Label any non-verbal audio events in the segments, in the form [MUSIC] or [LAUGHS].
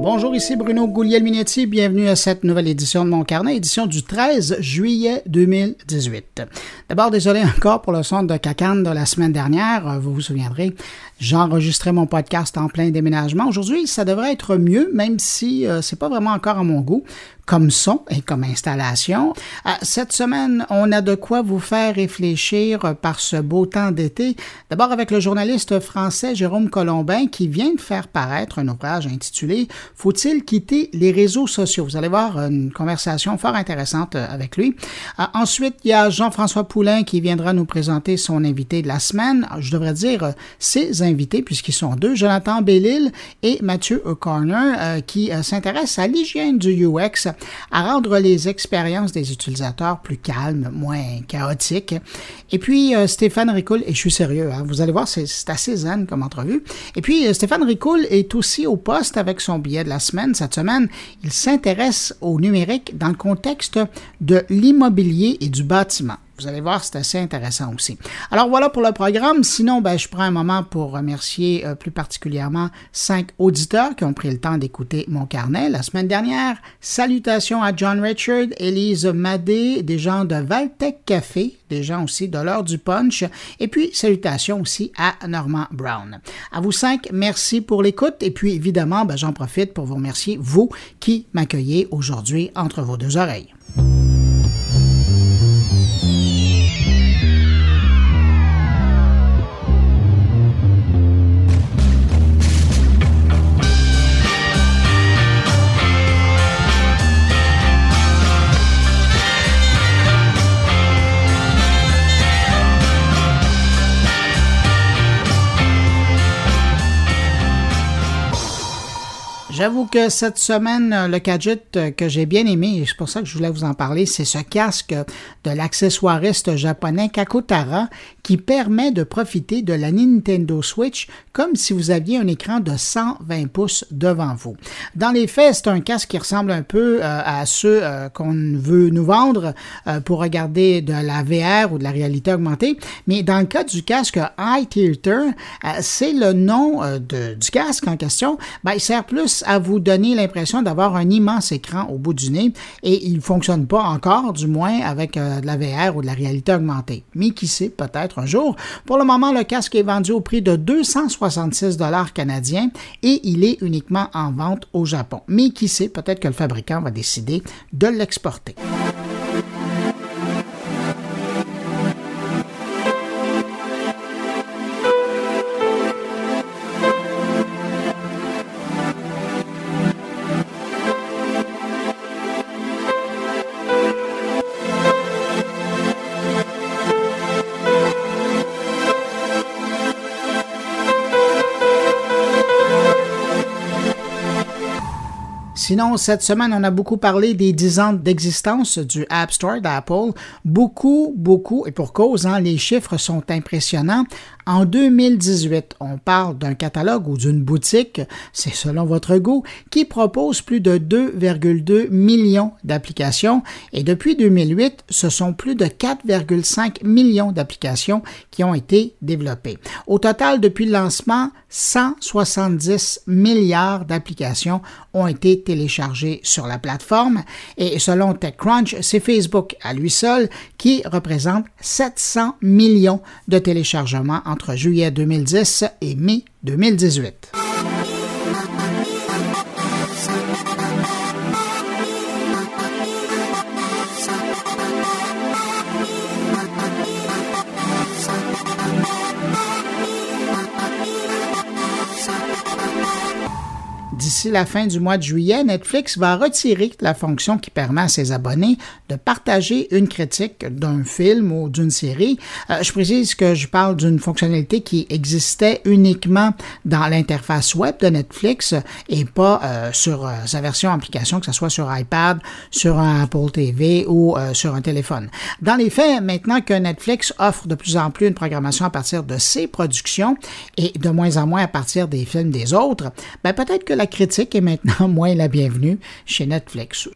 Bonjour, ici Bruno Gouliel-Minetti. Bienvenue à cette nouvelle édition de mon carnet, édition du 13 juillet 2018. D'abord, désolé encore pour le son de cacane de la semaine dernière. Vous vous souviendrez, j'enregistrais mon podcast en plein déménagement. Aujourd'hui, ça devrait être mieux, même si euh, c'est pas vraiment encore à mon goût comme son et comme installation. Euh, cette semaine, on a de quoi vous faire réfléchir par ce beau temps d'été. D'abord avec le journaliste français Jérôme Colombin qui vient de faire paraître un ouvrage intitulé Faut-il quitter les réseaux sociaux? Vous allez voir une conversation fort intéressante euh, avec lui. Euh, ensuite, il y a Jean-François Poulain qui viendra nous présenter son invité de la semaine. Je devrais dire ses invités puisqu'ils sont deux, Jonathan Bellil et Mathieu O'Connor qui s'intéressent à l'hygiène du UX à rendre les expériences des utilisateurs plus calmes, moins chaotiques. Et puis, euh, Stéphane Ricoul, et je suis sérieux, hein, vous allez voir, c'est assez zen comme entrevue. Et puis, euh, Stéphane Ricoul est aussi au poste avec son billet de la semaine. Cette semaine, il s'intéresse au numérique dans le contexte de l'immobilier et du bâtiment. Vous allez voir, c'est assez intéressant aussi. Alors voilà pour le programme. Sinon, ben, je prends un moment pour remercier euh, plus particulièrement cinq auditeurs qui ont pris le temps d'écouter mon carnet la semaine dernière. Salutations à John Richard, Elise Madé, des gens de Valtech Café, des gens aussi de l'heure du punch, et puis salutations aussi à Norman Brown. À vous cinq, merci pour l'écoute, et puis évidemment, ben, j'en profite pour vous remercier, vous qui m'accueillez aujourd'hui entre vos deux oreilles. J'avoue que cette semaine, euh, le gadget euh, que j'ai bien aimé, et c'est pour ça que je voulais vous en parler, c'est ce casque de l'accessoiriste japonais Kakotara qui permet de profiter de la Nintendo Switch comme si vous aviez un écran de 120 pouces devant vous. Dans les faits, c'est un casque qui ressemble un peu euh, à ceux qu'on veut nous vendre pour regarder de la VR ou de la réalité augmentée, mais dans le cas du casque Eye c'est le nom du casque en question, ben, il sert plus à vous donner l'impression d'avoir un immense écran au bout du nez et il ne fonctionne pas encore, du moins avec euh, de la VR ou de la réalité augmentée. Mais qui sait, peut-être un jour. Pour le moment, le casque est vendu au prix de 266 dollars canadiens et il est uniquement en vente au Japon. Mais qui sait, peut-être que le fabricant va décider de l'exporter. Sinon, cette semaine, on a beaucoup parlé des 10 ans d'existence du App Store d'Apple. Beaucoup, beaucoup, et pour cause, hein, les chiffres sont impressionnants. En 2018, on parle d'un catalogue ou d'une boutique, c'est selon votre goût, qui propose plus de 2,2 millions d'applications et depuis 2008, ce sont plus de 4,5 millions d'applications qui ont été développées. Au total, depuis le lancement, 170 milliards d'applications ont été téléchargées sur la plateforme et selon TechCrunch, c'est Facebook à lui seul qui représente 700 millions de téléchargements entre juillet 2010 et mai 2018. D'ici la fin du mois de juillet, Netflix va retirer la fonction qui permet à ses abonnés de partager une critique d'un film ou d'une série. Euh, je précise que je parle d'une fonctionnalité qui existait uniquement dans l'interface web de Netflix et pas euh, sur euh, sa version application, que ce soit sur iPad, sur un Apple TV ou sur un téléphone. Dans les faits, maintenant que Netflix offre de plus en plus une programmation à partir de ses productions et de moins en moins à partir des films des autres, ben peut-être que la critique est maintenant [LAUGHS] moins la bienvenue chez Netflix.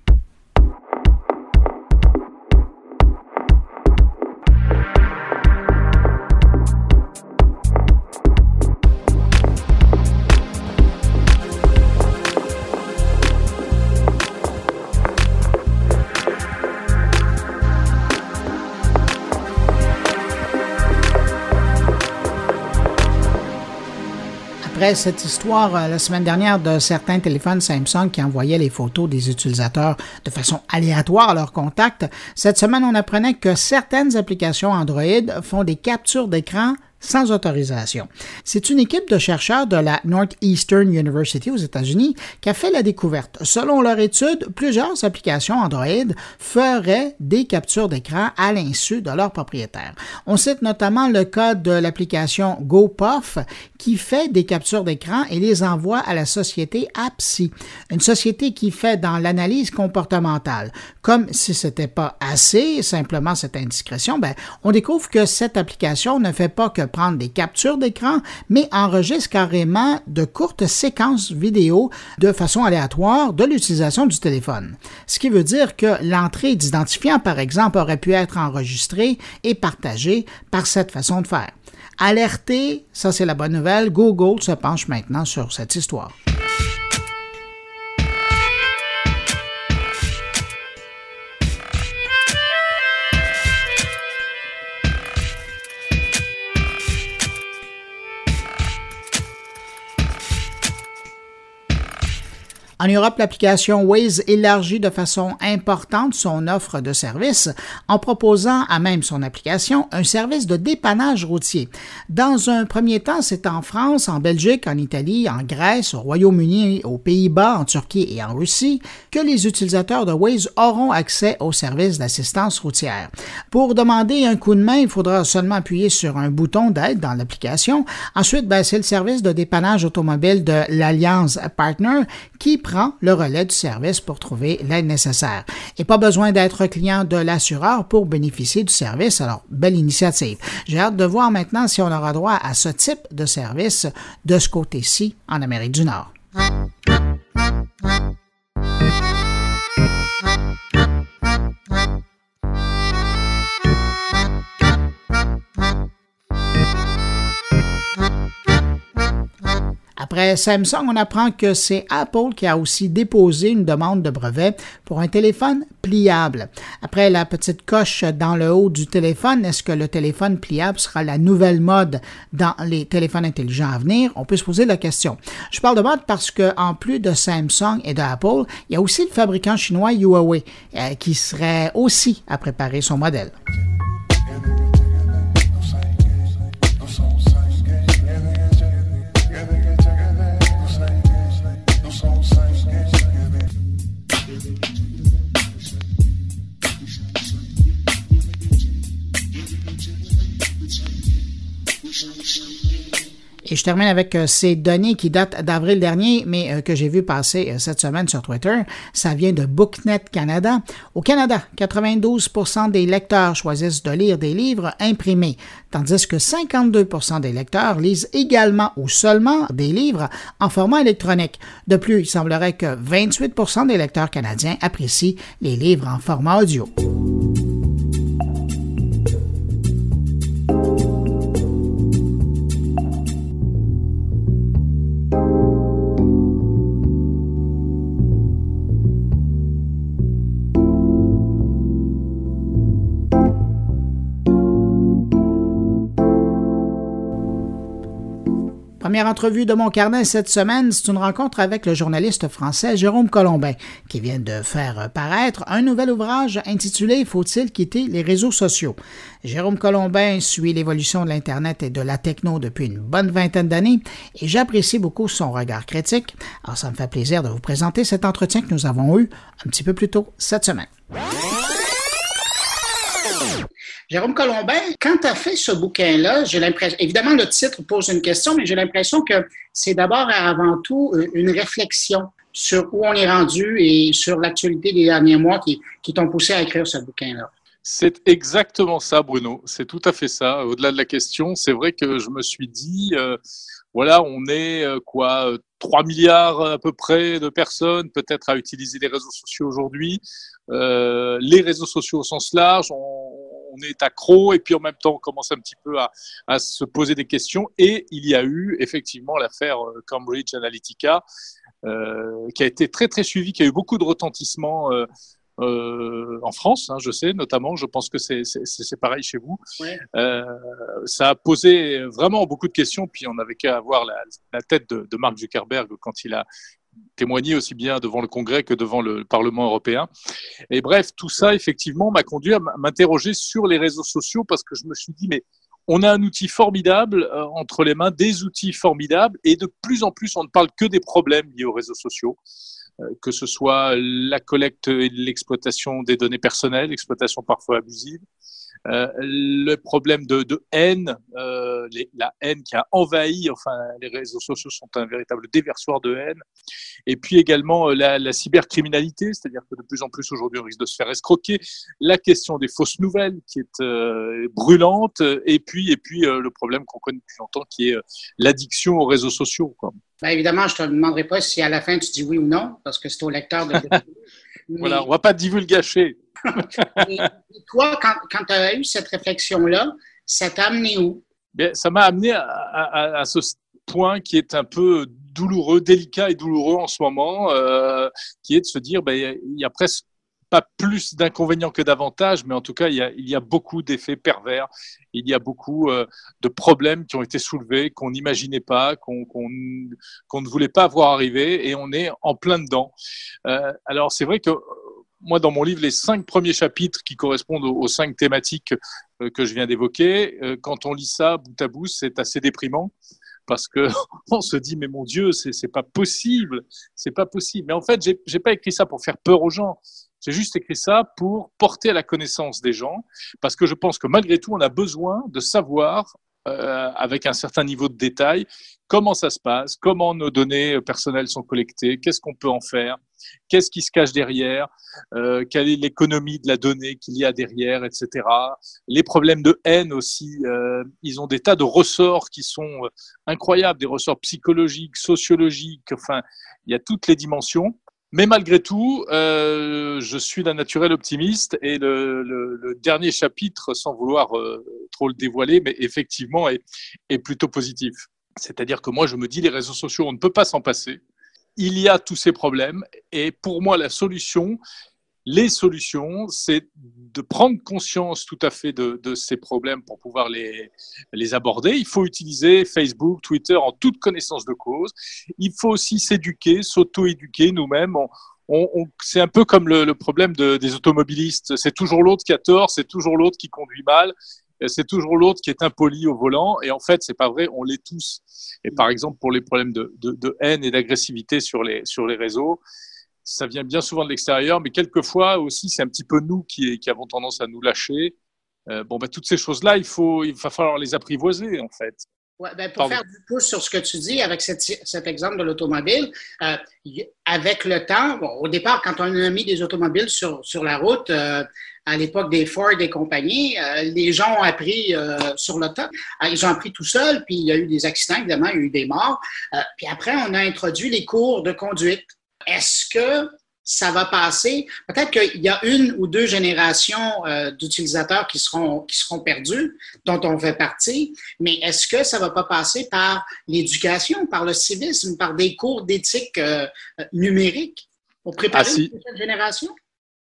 Après cette histoire la semaine dernière de certains téléphones Samsung qui envoyaient les photos des utilisateurs de façon aléatoire à leurs contacts, cette semaine on apprenait que certaines applications Android font des captures d'écran sans autorisation. C'est une équipe de chercheurs de la Northeastern University aux États-Unis qui a fait la découverte. Selon leur étude, plusieurs applications Android feraient des captures d'écran à l'insu de leurs propriétaires. On cite notamment le cas de l'application GoPuff qui fait des captures d'écran et les envoie à la société APSI, une société qui fait dans l'analyse comportementale. Comme si ce n'était pas assez, simplement cette indiscrétion, ben, on découvre que cette application ne fait pas que prendre des captures d'écran, mais enregistre carrément de courtes séquences vidéo de façon aléatoire de l'utilisation du téléphone. Ce qui veut dire que l'entrée d'identifiant, par exemple, aurait pu être enregistrée et partagée par cette façon de faire. Alerté, ça c'est la bonne nouvelle, Google se penche maintenant sur cette histoire. En Europe, l'application Waze élargit de façon importante son offre de services en proposant à même son application un service de dépannage routier. Dans un premier temps, c'est en France, en Belgique, en Italie, en Grèce, au Royaume-Uni, aux Pays-Bas, en Turquie et en Russie que les utilisateurs de Waze auront accès au service d'assistance routière. Pour demander un coup de main, il faudra seulement appuyer sur un bouton d'aide dans l'application. Ensuite, ben, c'est le service de dépannage automobile de l'Alliance Partner qui le relais du service pour trouver l'aide nécessaire. Et pas besoin d'être client de l'assureur pour bénéficier du service. Alors, belle initiative. J'ai hâte de voir maintenant si on aura droit à ce type de service de ce côté-ci en Amérique du Nord. Après Samsung, on apprend que c'est Apple qui a aussi déposé une demande de brevet pour un téléphone pliable. Après la petite coche dans le haut du téléphone, est-ce que le téléphone pliable sera la nouvelle mode dans les téléphones intelligents à venir? On peut se poser la question. Je parle de mode parce que, en plus de Samsung et d'Apple, il y a aussi le fabricant chinois Huawei euh, qui serait aussi à préparer son modèle. Et je termine avec euh, ces données qui datent d'avril dernier, mais euh, que j'ai vu passer euh, cette semaine sur Twitter. Ça vient de Booknet Canada. Au Canada, 92% des lecteurs choisissent de lire des livres imprimés, tandis que 52% des lecteurs lisent également ou seulement des livres en format électronique. De plus, il semblerait que 28% des lecteurs canadiens apprécient les livres en format audio. Entrevue de mon carnet cette semaine, c'est une rencontre avec le journaliste français Jérôme Colombin, qui vient de faire paraître un nouvel ouvrage intitulé Faut-il quitter les réseaux sociaux? Jérôme Colombin suit l'évolution de l'Internet et de la techno depuis une bonne vingtaine d'années et j'apprécie beaucoup son regard critique. Alors ça me fait plaisir de vous présenter cet entretien que nous avons eu un petit peu plus tôt cette semaine. Jérôme Colombin, quand tu as fait ce bouquin-là, j'ai l'impression, évidemment, le titre pose une question, mais j'ai l'impression que c'est d'abord et avant tout euh, une réflexion sur où on est rendu et sur l'actualité des derniers mois qui, t'ont poussé à écrire ce bouquin-là. C'est exactement ça, Bruno. C'est tout à fait ça. Au-delà de la question, c'est vrai que je me suis dit, euh, voilà, on est euh, quoi, 3 milliards à peu près de personnes peut-être à utiliser les réseaux sociaux aujourd'hui. les réseaux sociaux au sens large, on, on est accro et puis en même temps on commence un petit peu à, se poser des questions. Et il y a eu effectivement l'affaire euh, Cambridge Analytica euh, qui a été très très suivie, qui a eu beaucoup de retentissement. Euh, euh, en France, hein, je sais notamment, je pense que c'est pareil chez vous. Euh, ça a posé vraiment beaucoup de questions, puis on n'avait qu'à avoir la, la tête de, de, Mark Zuckerberg quand il a témoigné aussi bien devant le Congrès que devant le Parlement européen. Et bref, tout ça, effectivement, m'a conduit à m'interroger sur les réseaux sociaux parce que je me suis dit, mais on a un outil formidable euh, entre les mains, des outils formidables, et de plus en plus, on ne parle que des problèmes liés aux réseaux sociaux. Euh, que ce soit la collecte et l'exploitation des données personnelles, exploitation parfois abusive, euh, le problème de, de haine, euh, les, la haine qui a envahi, enfin les réseaux sociaux sont un véritable déversoir de haine, et puis également euh, la, la cybercriminalité, c'est-à-dire que de plus en plus aujourd'hui on risque de se faire escroquer, la question des fausses nouvelles qui est euh, brûlante, et puis et puis le problème qu'on connaît depuis longtemps qui est l'addiction aux réseaux sociaux. Quoi. Ben évidemment, je te demanderai pas si à la fin tu dis oui ou non, parce que c'est au lecteur de. [LAUGHS] Voilà, on va pas divulgacher. [LAUGHS] et, toi, quand, tu as eu cette réflexion-là, ça t'a amené où? Bien, ça m'a amené à, ce point qui est un peu douloureux, délicat et douloureux en ce moment, euh, qui est de se dire, ben, il y a presque pas plus d'inconvénients que d'avantages, mais en tout cas, il y a, beaucoup d'effets pervers. Il y a beaucoup euh, de problèmes qui ont été soulevés, qu'on n'imaginait pas, qu'on ne voulait pas voir arriver, et on est en plein dedans. Euh, alors, c'est vrai que moi, dans mon livre, les cinq premiers chapitres qui correspondent aux, cinq thématiques euh, que je viens d'évoquer, euh, quand on lit ça bout à bout, c'est assez déprimant parce que [LAUGHS] on se dit mais mon Dieu, c'est pas possible, c'est pas possible. Mais en fait, j'ai pas écrit ça pour faire peur aux gens. J'ai juste écrit ça pour porter à la connaissance des gens, parce que je pense que malgré tout, on a besoin de savoir euh, avec un certain niveau de détail comment ça se passe, comment nos données personnelles sont collectées, qu'est-ce qu'on peut en faire, qu'est-ce qui se cache derrière, euh, quelle est l'économie de la donnée qu'il y a derrière, etc. Les problèmes de haine aussi, euh, ils ont des tas de ressorts qui sont euh, incroyables, des ressorts psychologiques, sociologiques, enfin, il y a toutes les dimensions. Mais malgré tout, je suis d'un naturel optimiste et le, dernier chapitre, sans vouloir trop le dévoiler, mais effectivement est plutôt positif. C'est-à-dire que moi, je me dis, les réseaux sociaux, on ne peut pas s'en passer il y a tous ces problèmes et pour moi la solution, les solutions, c'est de prendre conscience tout à fait de, ces problèmes pour pouvoir les, les aborder. Il faut utiliser Facebook, Twitter en toute connaissance de cause. Il faut aussi s'éduquer, s'auto-éduquer nous-mêmes. C'est un peu comme le, problème de, des automobilistes. C'est toujours l'autre qui a tort, c'est toujours l'autre qui conduit mal c'est toujours l'autre qui est impoli au volant. Et en fait, c'est pas vrai, on l'est tous. Et par exemple, pour les problèmes de, de, de haine et d'agressivité sur les, sur les réseaux, ça vient bien souvent de l'extérieur, mais quelquefois aussi, c'est un petit peu nous qui, qui avons tendance à nous lâcher. Euh, bon, ben, toutes ces choses-là, il, faut, il va falloir les apprivoiser, en fait. Ouais, ben pour faire du pouce sur ce que tu dis avec cet, cet exemple de l'automobile, euh, avec le temps, bon, au départ, quand on a mis des automobiles sur, sur la route, euh, à l'époque des Ford et compagnie, euh, les gens ont appris euh, sur le tas. Euh, ils ont appris tout seuls, puis il y a eu des accidents, évidemment, il y a eu des morts. puis après, on a introduit les cours de conduite. Est-ce que ça va passer? Peut-être qu'il y a une ou deux générations d'utilisateurs qui seront, qui seront perdus, dont on fait partie, mais est-ce que ça va pas passer par l'éducation, par le civisme, par des cours d'éthique numérique pour préparer ah, une génération?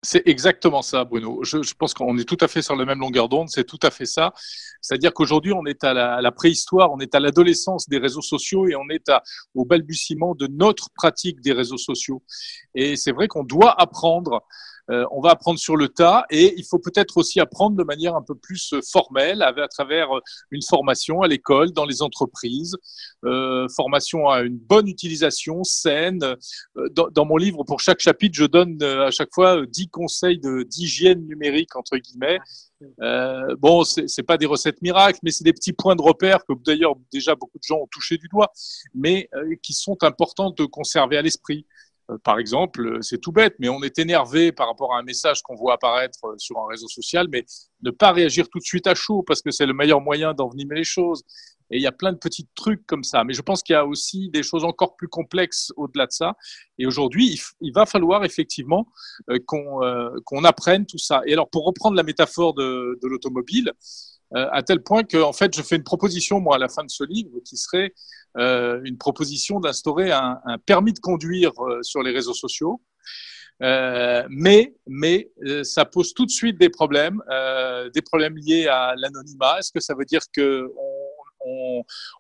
C'est exactement ça, Bruno. Je, pense qu'on est tout à fait sur la même longueur d'onde. C'est tout à fait ça. C'est-à-dire qu'aujourd'hui, on est à la, préhistoire, on est à l'adolescence des réseaux sociaux et on est au balbutiement de notre pratique des réseaux sociaux. Et c'est vrai qu'on doit apprendre euh, on va apprendre sur le tas et il faut peut-être aussi apprendre de manière un peu plus euh, formelle à, travers euh, une formation à l'école, dans les entreprises, formation à une bonne utilisation saine. Dans, mon livre, pour chaque chapitre, je donne à chaque fois dix conseils d'hygiène numérique entre guillemets. Euh, bon, c'est pas des recettes miracles, mais c'est des petits points de repère que d'ailleurs déjà beaucoup de gens ont touché du doigt, mais qui sont importants de conserver à l'esprit. Euh, par exemple, euh, c'est tout bête, mais on est énervé par rapport à un message qu'on voit apparaître euh, sur un réseau social, mais ne pas réagir tout de suite à chaud parce que c'est le meilleur moyen d'envenimer les choses. Et il y a plein de petits trucs comme ça. Mais je pense qu'il y a aussi des choses encore plus complexes au-delà de ça. Et aujourd'hui, il, va falloir effectivement qu'on apprenne tout ça. Et alors, pour reprendre la métaphore de, de l'automobile, à tel point que, en fait, je fais une proposition, moi, à la fin de ce livre, qui serait euh, une proposition d'instaurer un, un, permis de conduire euh, sur les réseaux sociaux. mais mais ça pose tout de suite des problèmes, des problèmes liés à l'anonymat. Est-ce que ça veut dire que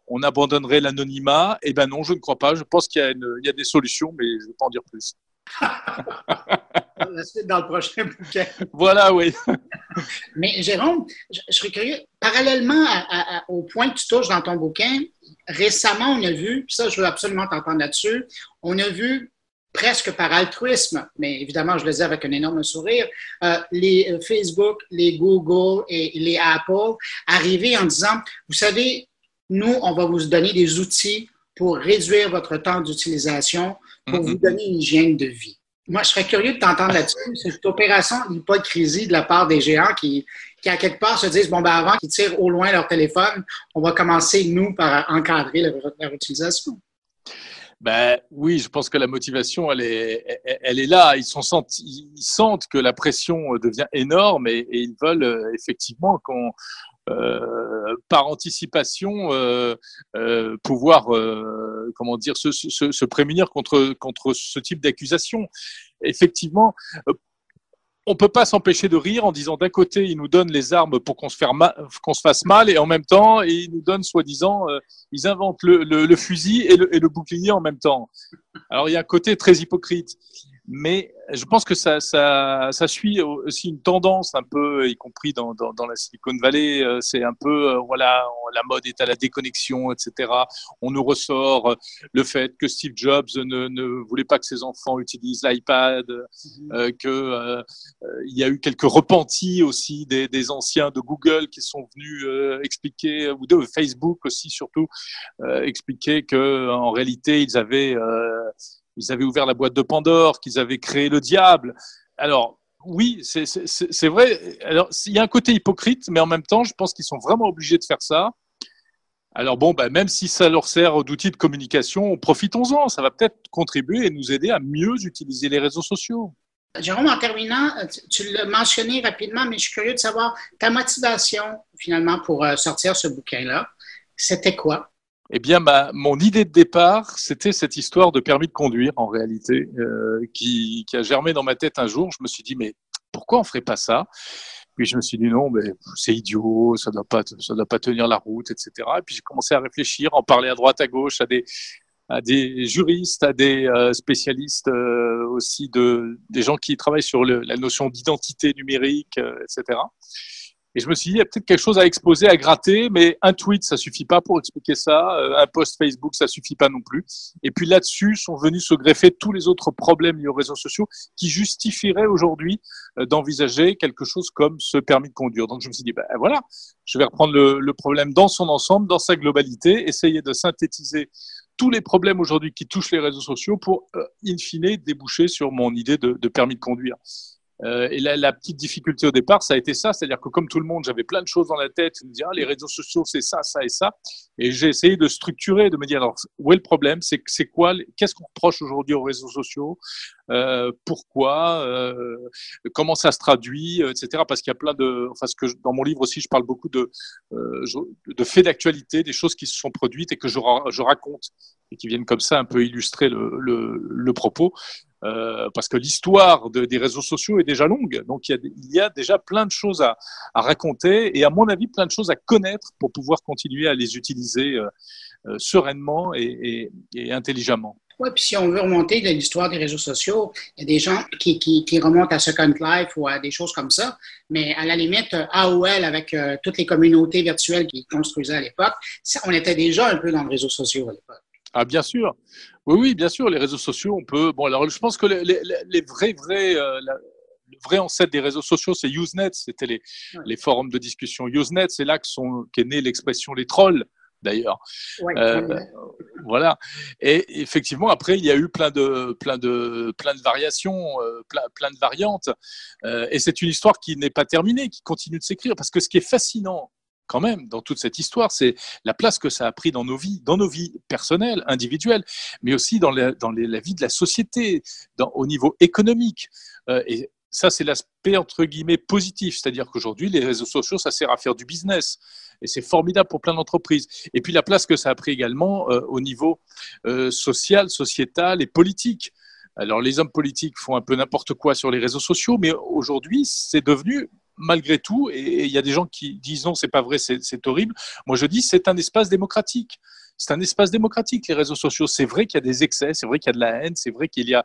on, abandonnerait l'anonymat? Eh ben non, je ne crois pas. Je pense qu'il y, a des solutions, mais je ne vais pas en dire plus. La suite dans le prochain bouquin. Voilà, oui. mais Jérôme, je, serais curieux, parallèlement au point que tu touches dans ton bouquin, récemment, on a vu, ça, je veux absolument t'entendre là-dessus, on a vu presque par altruisme, mais évidemment, je le dis avec un énorme sourire, euh, les euh, Facebook, les Google et les Apple arriver en disant, vous savez, nous, on va vous donner des outils pour réduire votre temps d'utilisation, pour vous donner une hygiène de vie. Moi, je serais curieux de t'entendre là-dessus. Cette opération d'hypocrisie de la part des géants qui, qui, à quelque part, se disent, bon, ben avant qu'ils tirent au loin leur téléphone, on va commencer, nous, par encadrer leur, utilisation. Ben oui, je pense que la motivation, elle est, elle est là. Ils, sont ils sentent que la pression devient énorme et, et ils veulent euh, effectivement qu'on par anticipation euh, euh, pouvoir comment dire se, prémunir contre contre ce type d'accusation. Effectivement, on peut pas s'empêcher de rire en disant d'un côté ils nous donnent les armes pour qu'on se, fasse mal et en même temps ils nous donnent soi-disant ils inventent le, fusil et le, bouclier en même temps. Alors il y a un côté très hypocrite mais je pense que ça, ça, ça, suit aussi une tendance un peu, y compris dans, dans, dans la Silicon Valley. Euh, c'est un peu, euh, voilà, la mode est à la déconnexion, etc. On nous ressort euh, le fait que Steve Jobs ne, ne voulait pas que ses enfants utilisent l'iPad, mm-hmm. euh, que il y a eu quelques repentis aussi des, des anciens de Google qui sont venus expliquer, ou de Facebook aussi surtout, expliquer que en réalité ils avaient ils avaient ouvert la boîte de Pandore, qu'ils avaient créé le diable. Alors, oui, c'est vrai. Alors, il y a un côté hypocrite, mais en même temps, je pense qu'ils sont vraiment obligés de faire ça. Alors bon, bah, même si ça leur sert d'outil de communication, profitons-en. Ça va peut-être contribuer et nous aider à mieux utiliser les réseaux sociaux. Jérôme, en terminant, tu l'as mentionné rapidement, mais je suis curieux de savoir ta motivation finalement pour euh, sortir ce bouquin-là. C'était quoi? Eh bien, ma, mon idée de départ, c'était cette histoire de permis de conduire, en réalité, euh, qui, qui, a germé dans ma tête un jour. Je me suis dit, mais pourquoi on ferait pas ça? Puis je me suis dit, non, mais c'est idiot, ça doit pas, ça doit pas tenir la route, etc. Et puis j'ai commencé à réfléchir, en parler à droite, à gauche, à des, à des juristes, à des euh, spécialistes euh, aussi, de, des gens qui travaillent sur le, la notion d'identité numérique, euh, etc. Et je me suis dit, il y a peut-être quelque chose à exposer, à gratter, mais un tweet, ça suffit pas pour expliquer ça. Euh, un post Facebook, ça suffit pas non plus. Et puis là-dessus sont venus se greffer tous les autres problèmes liés aux réseaux sociaux qui justifieraient aujourd'hui euh, d'envisager quelque chose comme ce permis de conduire. Donc je me suis dit, ben voilà, je vais reprendre le, problème dans son ensemble, dans sa globalité, essayer de synthétiser tous les problèmes aujourd'hui qui touchent les réseaux sociaux pour, euh, in fine, déboucher sur mon idée de permis de conduire. Euh, et la, la, petite difficulté au départ, ça a été ça, c'est-à-dire que comme tout le monde, j'avais plein de choses dans la tête, me dire ah, les réseaux sociaux, c'est ça, ça et ça, et j'ai essayé de structurer, de me dire alors où est le problème, c'est c'est quoi, qu'est-ce qu'on reproche aujourd'hui aux réseaux sociaux, euh, pourquoi, euh, comment ça se traduit, euh, etc. Parce qu'il y a plein de, enfin ce que dans mon livre aussi, je parle beaucoup de euh, de faits d'actualité, des choses qui se sont produites et que je, je raconte et qui viennent comme ça un peu illustrer le, le, le propos. Euh, parce que l'histoire de, des réseaux sociaux est déjà longue. Donc il y, a, il y a déjà plein de choses à, à, raconter et à mon avis plein de choses à connaître pour pouvoir continuer à les utiliser euh, euh, sereinement et, et, et intelligemment. Oui, puis si on veut remonter de l'histoire des réseaux sociaux, il y a des gens qui, qui, qui, remontent à Second Life ou à des choses comme ça, mais à la limite, AOL avec euh, toutes les communautés virtuelles qu'ils construisaient à l'époque, on était déjà un peu dans les réseaux sociaux à l'époque. Ah, bien sûr. Oui, oui, bien sûr. Les réseaux sociaux, on peut. Bon, alors, je pense que les, les, les vrais, vrais, euh, la, le vrai ancêtre des réseaux sociaux, c'est Usenet. C'était les, ouais. les forums de discussion Usenet. C'est là qu'est née l'expression les trolls, d'ailleurs. Ouais, euh, ouais. Voilà. Et effectivement, après, il y a eu plein de, plein de, plein de variations, euh, plein, plein de variantes. Euh, et c'est une histoire qui n'est pas terminée, qui continue de s'écrire. Parce que ce qui est fascinant quand même dans toute cette histoire, c'est la place que ça a pris dans nos vies, dans nos vies personnelles, individuelles, mais aussi dans la, vie de la société, au niveau économique. Euh, et ça, c'est l'aspect entre guillemets positif, c'est-à-dire qu'aujourd'hui, les réseaux sociaux, ça sert à faire du business. Et c'est formidable pour plein d'entreprises. Et puis la place que ça a pris également euh, au niveau euh, social, sociétal et politique. Alors les hommes politiques font un peu n'importe quoi sur les réseaux sociaux, mais aujourd'hui, c'est devenu malgré tout, et il y a des gens qui disent non, c'est pas vrai, c'est horrible. Moi, je dis c'est un espace démocratique c'est un espace démocratique, les réseaux sociaux. C'est vrai qu'il y a des excès, c'est vrai qu'il y a de la haine, c'est vrai qu'il y a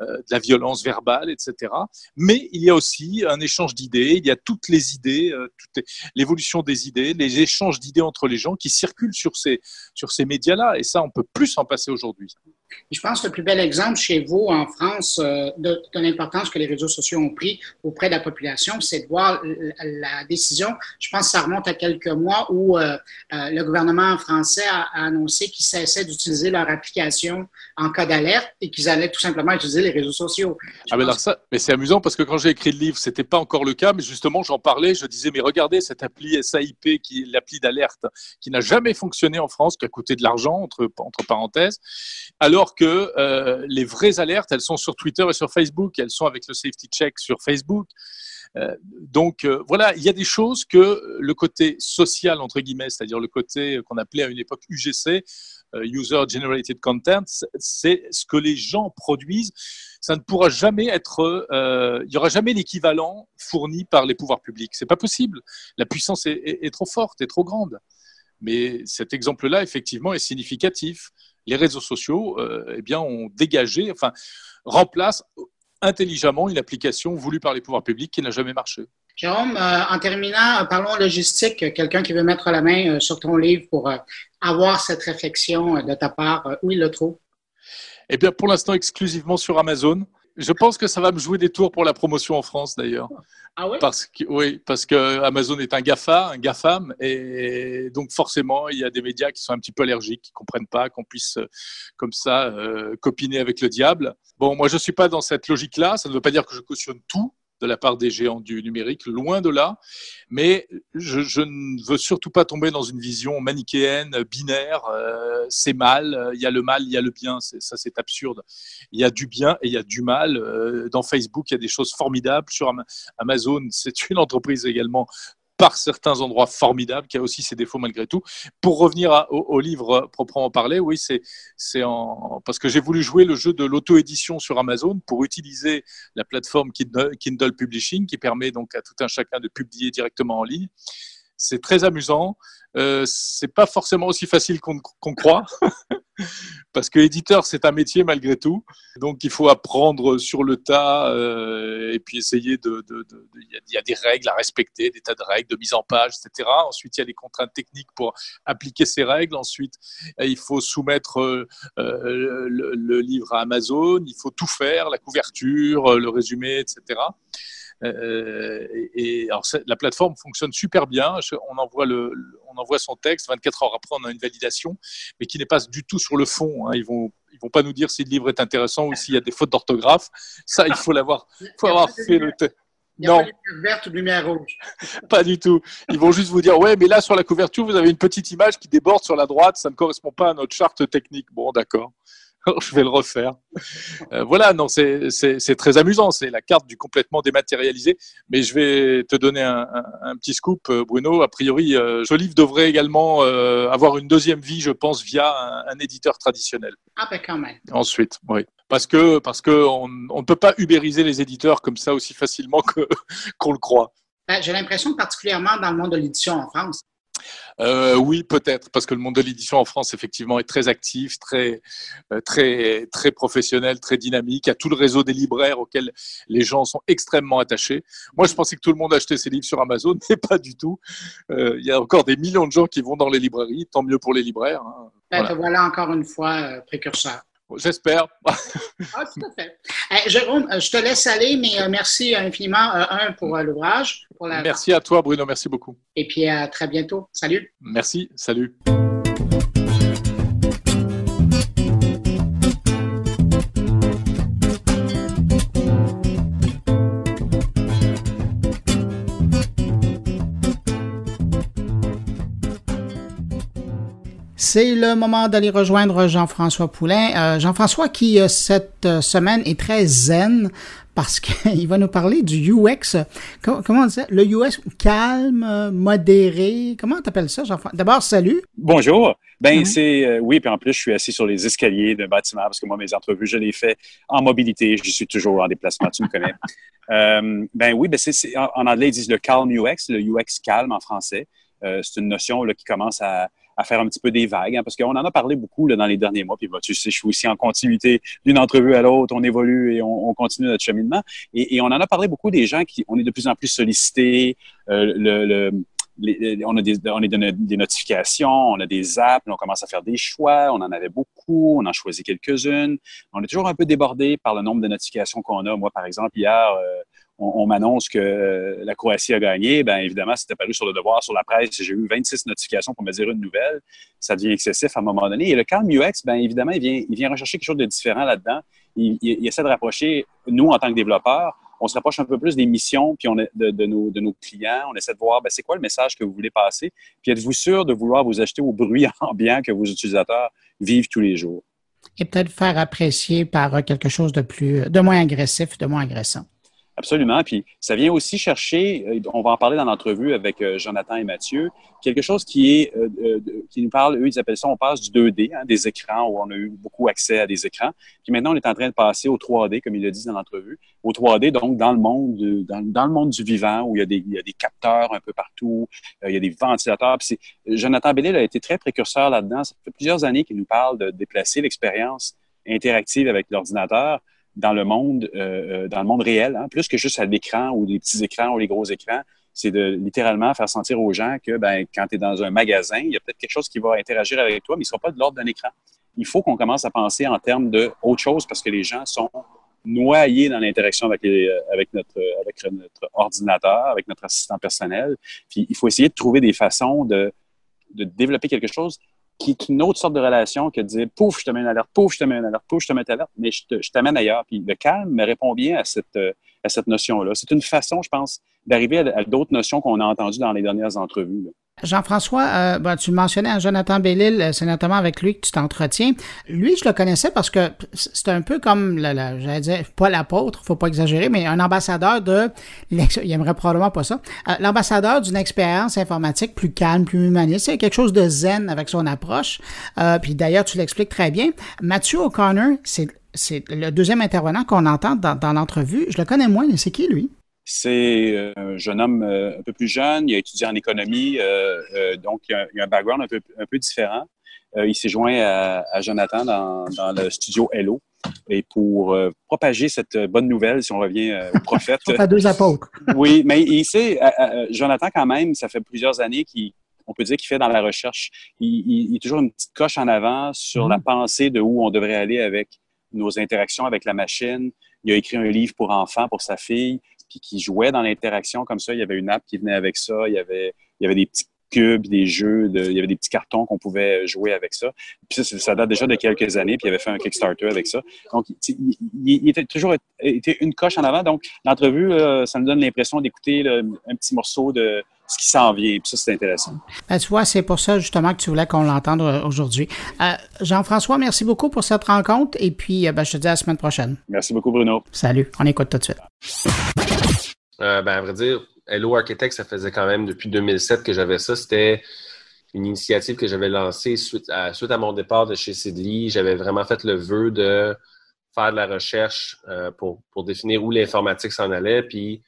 euh, de la violence verbale, etc. Mais il y a aussi un échange d'idées, il y a toutes les idées, euh, l'évolution des idées, les échanges d'idées entre les gens qui circulent sur ces, sur ces médias-là. Et ça, on peut plus s'en passer aujourd'hui. Je pense que le plus bel exemple chez vous en France euh, de, l'importance que les réseaux sociaux ont pris auprès de la population, c'est de voir la décision. Je pense que ça remonte à quelques mois où le gouvernement français a annoncé qu'ils cessaient d'utiliser leur application en cas d'alerte et qu'ils allaient tout simplement utiliser les réseaux sociaux. ah mais, ça, mais c'est amusant parce que quand j'ai écrit le livre, c'était pas encore le cas, mais justement j'en parlais, je disais mais regardez cette appli SAIP qui l'appli d'alerte qui n'a jamais fonctionné en France, qui a coûté de l'argent entre, entre parenthèses, alors que euh, les vraies alertes, elles sont sur Twitter et sur Facebook, elles sont avec le safety check sur Facebook. Euh, donc euh, voilà, il y a des choses que le côté social, entre guillemets, c'est-à-dire le côté qu'on appelait à une époque UGC, User Generated Content, c'est ce que les gens produisent. Ça ne pourra jamais être, il n'y aura jamais l'équivalent fourni par les pouvoirs publics. C'est pas possible. La puissance est, trop forte, est trop grande. Mais cet exemple-là, effectivement, est significatif. Les réseaux sociaux, eh bien, ont dégagé, enfin, remplacent intelligemment une application voulue par les pouvoirs publics qui n'a jamais marché. Jérôme, euh, en terminant, euh, parlons logistique. Quelqu'un qui veut mettre la main euh, sur ton livre pour avoir cette réflexion de ta part, où il le trouve? Eh bien, pour l'instant, exclusivement sur Amazon. Je pense que ça va me jouer des tours pour la promotion en France d'ailleurs. Ah oui parce que, Oui, parce que Amazon est un GAFA, un GAFAM, et donc forcément, il y a des médias qui sont un petit peu allergiques, qui ne comprennent pas qu'on puisse comme ça euh, copiner avec le diable. Bon, moi, je ne suis pas dans cette logique-là. Ça ne veut pas dire que je cautionne tout de la part des géants du numérique, loin de là. Mais je, ne veux surtout pas tomber dans une vision manichéenne, binaire. Euh, c'est mal, il y a le mal, il y a le bien. Ça, c'est absurde. Il y a du bien et il y a du mal. Euh, dans Facebook, il y a des choses formidables. Sur Amazon, [LAUGHS] c'est une entreprise également par certains endroits formidables, qui a aussi ses défauts malgré tout. Pour revenir au, livre proprement parlé, oui, c'est en, parce que j'ai voulu jouer le jeu de l'auto-édition sur Amazon pour utiliser la plateforme Kindle Publishing qui permet donc à tout un chacun de publier directement en ligne. C'est très amusant. Euh, c'est pas forcément aussi facile qu'on croit. [LAUGHS] parce que éditeur, c'est un métier malgré tout. Donc, il faut apprendre sur le tas euh, et puis essayer de. Il y, a des règles à respecter, des tas de règles de mise en page, etc. Ensuite, il y a des contraintes techniques pour appliquer ces règles. Ensuite, il faut soumettre euh, le, le, livre à Amazon. Il faut tout faire, la couverture, le résumé, etc. Euh, et, alors, la plateforme fonctionne super bien. On envoie, le, on envoie son texte. 24 heures après, on a une validation, mais qui n'est pas du tout sur le fond. Hein. Ils vont ils vont pas nous dire si le livre est intéressant ou s'il y a des fautes d'orthographe. Ça, il faut l'avoir, faut avoir fait le texte. Non. Verte ou lumière rouge. [LAUGHS] pas du tout. Ils vont juste vous dire ouais, mais là sur la couverture, vous avez une petite image qui déborde sur la droite, ça ne correspond pas à notre charte technique. Bon, d'accord. Je vais le refaire. Euh, voilà, non, c'est très amusant. C'est la carte du complètement dématérialisé. Mais je vais te donner un, petit scoop, euh, Bruno. A priori, euh, ce livre devrait également avoir une deuxième vie, je pense, via un, éditeur traditionnel. Ah, ben quand même. Ensuite, oui. Parce que parce que on, ne peut pas ubériser les éditeurs comme ça aussi facilement [LAUGHS] qu'on le croit. Ben, j'ai l'impression, particulièrement dans le monde de l'édition en France, euh, oui, peut-être, parce que le monde de l'édition en France, effectivement, est très actif, très, euh, très, très professionnel, très dynamique. Il y a tout le réseau des libraires auxquels les gens sont extrêmement attachés. Moi, je pensais que tout le monde achetait ses livres sur Amazon, [LAUGHS] mais pas du tout. Euh, il y a encore des millions de gens qui vont dans les librairies, tant mieux pour les libraires. Hein. Ben, voilà. encore une fois précurseur. J'espère. ah, tout à fait. Eh, Jérôme, euh, je te laisse aller, mais euh, merci infiniment, euh, un, pour l'ouvrage. Merci à toi, Bruno. Merci beaucoup. Et puis, à très bientôt. Salut. Merci. Salut. C'est le moment d'aller rejoindre Jean-François Poulain. Euh, Jean-François qui, euh, cette euh, semaine, est très zen parce qu'il [LAUGHS] va nous parler du UX. Comment, on dit ça? Le UX calme, modéré. Comment tu appelles ça, Jean-François? D'abord, salut. Bonjour. Ben, c'est, oui, puis en plus, je suis assis sur les escaliers d'un bâtiment parce que moi, mes entrevues, je les fais en mobilité. Je suis toujours en déplacement, tu me connais. [LAUGHS] ben oui, ben c'est, en, anglais, ils disent le calm UX, le UX calme en français. c'est une notion là, qui commence à, à faire un petit peu des vagues, hein, parce qu'on en a parlé beaucoup dans les derniers mois. Puis bah, tu sais, je suis aussi en continuité d'une entrevue à l'autre, on évolue et on, on continue notre cheminement. Et, on en a parlé beaucoup des gens qui, on est de plus en plus sollicités. Euh, on a, des, on a des, notifications, on a des apps, on commence à faire des choix, on en avait beaucoup, on en choisit quelques-unes. On est toujours un peu débordé par le nombre de notifications qu'on a. Moi, par exemple, hier, euh, on, m'annonce que euh, la Croatie a gagné, bien évidemment, c'était paru sur le devoir, sur la presse, j'ai eu 26 notifications pour me dire une nouvelle. Ça devient excessif à un moment donné. Et le Calm UX, bien évidemment, il vient, il vient rechercher quelque chose de différent là-dedans. Il, essaie de rapprocher, nous, en tant que développeurs, on se rapproche un peu plus des missions puis on de, nos, de nos clients. On essaie de voir ben, c'est quoi le message que vous voulez passer? Puis êtes-vous sûr de vouloir vous acheter au bruit [LAUGHS] ambiant que vos utilisateurs vivent tous les jours? Et peut-être faire apprécier par quelque chose de plus, de moins agressif, de moins agressant. Absolument. Puis ça vient aussi chercher, euh, on va en parler dans l'entrevue avec euh, Jonathan et Mathieu, quelque chose qui est euh, qui nous parle, eux, ils appellent ça, on passe du 2D, hein, des écrans où on a eu beaucoup accès à des écrans. Puis maintenant, on est en train de passer au 3D, comme ils le disent dans l'entrevue, au 3D, donc dans le monde dans, dans, le monde du vivant, où il y a des, il y a des capteurs un peu partout, il y a des ventilateurs. Puis Jonathan Bellil a été très précurseur là-dedans. Ça fait plusieurs années qu'il nous parle de déplacer l'expérience interactive avec l'ordinateur dans le monde, euh, euh, dans le monde réel, hein, plus que juste à l'écran ou les petits écrans ou les gros écrans, c'est de littéralement faire sentir aux gens que ben, quand tu es dans un magasin, il y a peut-être quelque chose qui va interagir avec toi, mais il ne sera pas de l'ordre d'un écran. Il faut qu'on commence à penser en termes de autre chose parce que les gens sont noyés dans l'interaction avec, euh, avec, notre, avec notre ordinateur, avec notre assistant personnel. Puis il faut essayer de trouver des façons de, de développer quelque chose qui est une autre sorte de relation que de dire pouf, je te mets une alerte, pouf, je te mets une alerte, pouf, je te mets une alerte, mais je t'amène ailleurs. Puis le calme me répond bien à cette, euh, à cette notion-là. C'est une façon, je pense, d'arriver à, d'autres notions qu'on a entendues dans les dernières entrevues. Jean-François, euh, ben, tu mentionnais à Jonathan Bellil, euh, c'est notamment avec lui que tu t'entretiens. Lui, je le connaissais parce que c'est un peu comme, j'allais dire, pas l'apôtre, faut pas exagérer, mais un ambassadeur de, il aimerait probablement pas ça, euh, l'ambassadeur d'une expérience informatique plus calme, plus humaniste. C'est quelque chose de zen avec son approche. puis d'ailleurs, tu l'expliques très bien. Mathieu O'Connor, c'est c'est le deuxième intervenant qu'on entend dans, dans l'entrevue. Je le connais moins, mais c'est qui lui? C'est euh, un jeune homme euh, un peu plus jeune, il a étudié en économie, euh, donc il a, a, un background un peu, un peu différent. il s'est joint à, Jonathan dans, dans, le studio Hello et pour propager cette bonne nouvelle, si on revient au prophète. [LAUGHS] à deux apôtres. oui, mais il sait, Jonathan quand même, ça fait plusieurs années qu'il on peut dire qu'il fait dans la recherche. Il, il, il, est toujours une petite coche en avant sur mm-hmm. la pensée de où on devrait aller avec nos interactions avec la machine. Il a écrit un livre pour enfants pour sa fille puis qui jouait dans l'interaction comme ça. Il y avait une app qui venait avec ça. Il y avait, il y avait des petits cubes, des jeux, de, il y avait des petits cartons qu'on pouvait jouer avec ça. Puis ça, ça, date déjà de quelques années, puis il avait fait un Kickstarter avec ça. Donc, il, il était toujours une coche en avant. Donc, l'entrevue, ça me donne l'impression d'écouter un petit morceau de ce qui s'en vient. Puis ça, c'est intéressant. Ben, tu vois, c'est pour ça justement que tu voulais qu'on l'entende euh, aujourd'hui. Euh, Jean-François, merci beaucoup pour cette rencontre. Et puis, euh, ben, je te dis à la semaine prochaine. Merci beaucoup, Bruno. Salut. On écoute tout de suite. Euh, ben, à vrai dire, Hello Architect, ça faisait quand même depuis 2007 que j'avais ça. C'était une initiative que j'avais lancée suite à, mon départ de chez Sidley. J'avais vraiment fait le vœu de faire de la recherche euh, pour, définir où l'informatique s'en allait, puis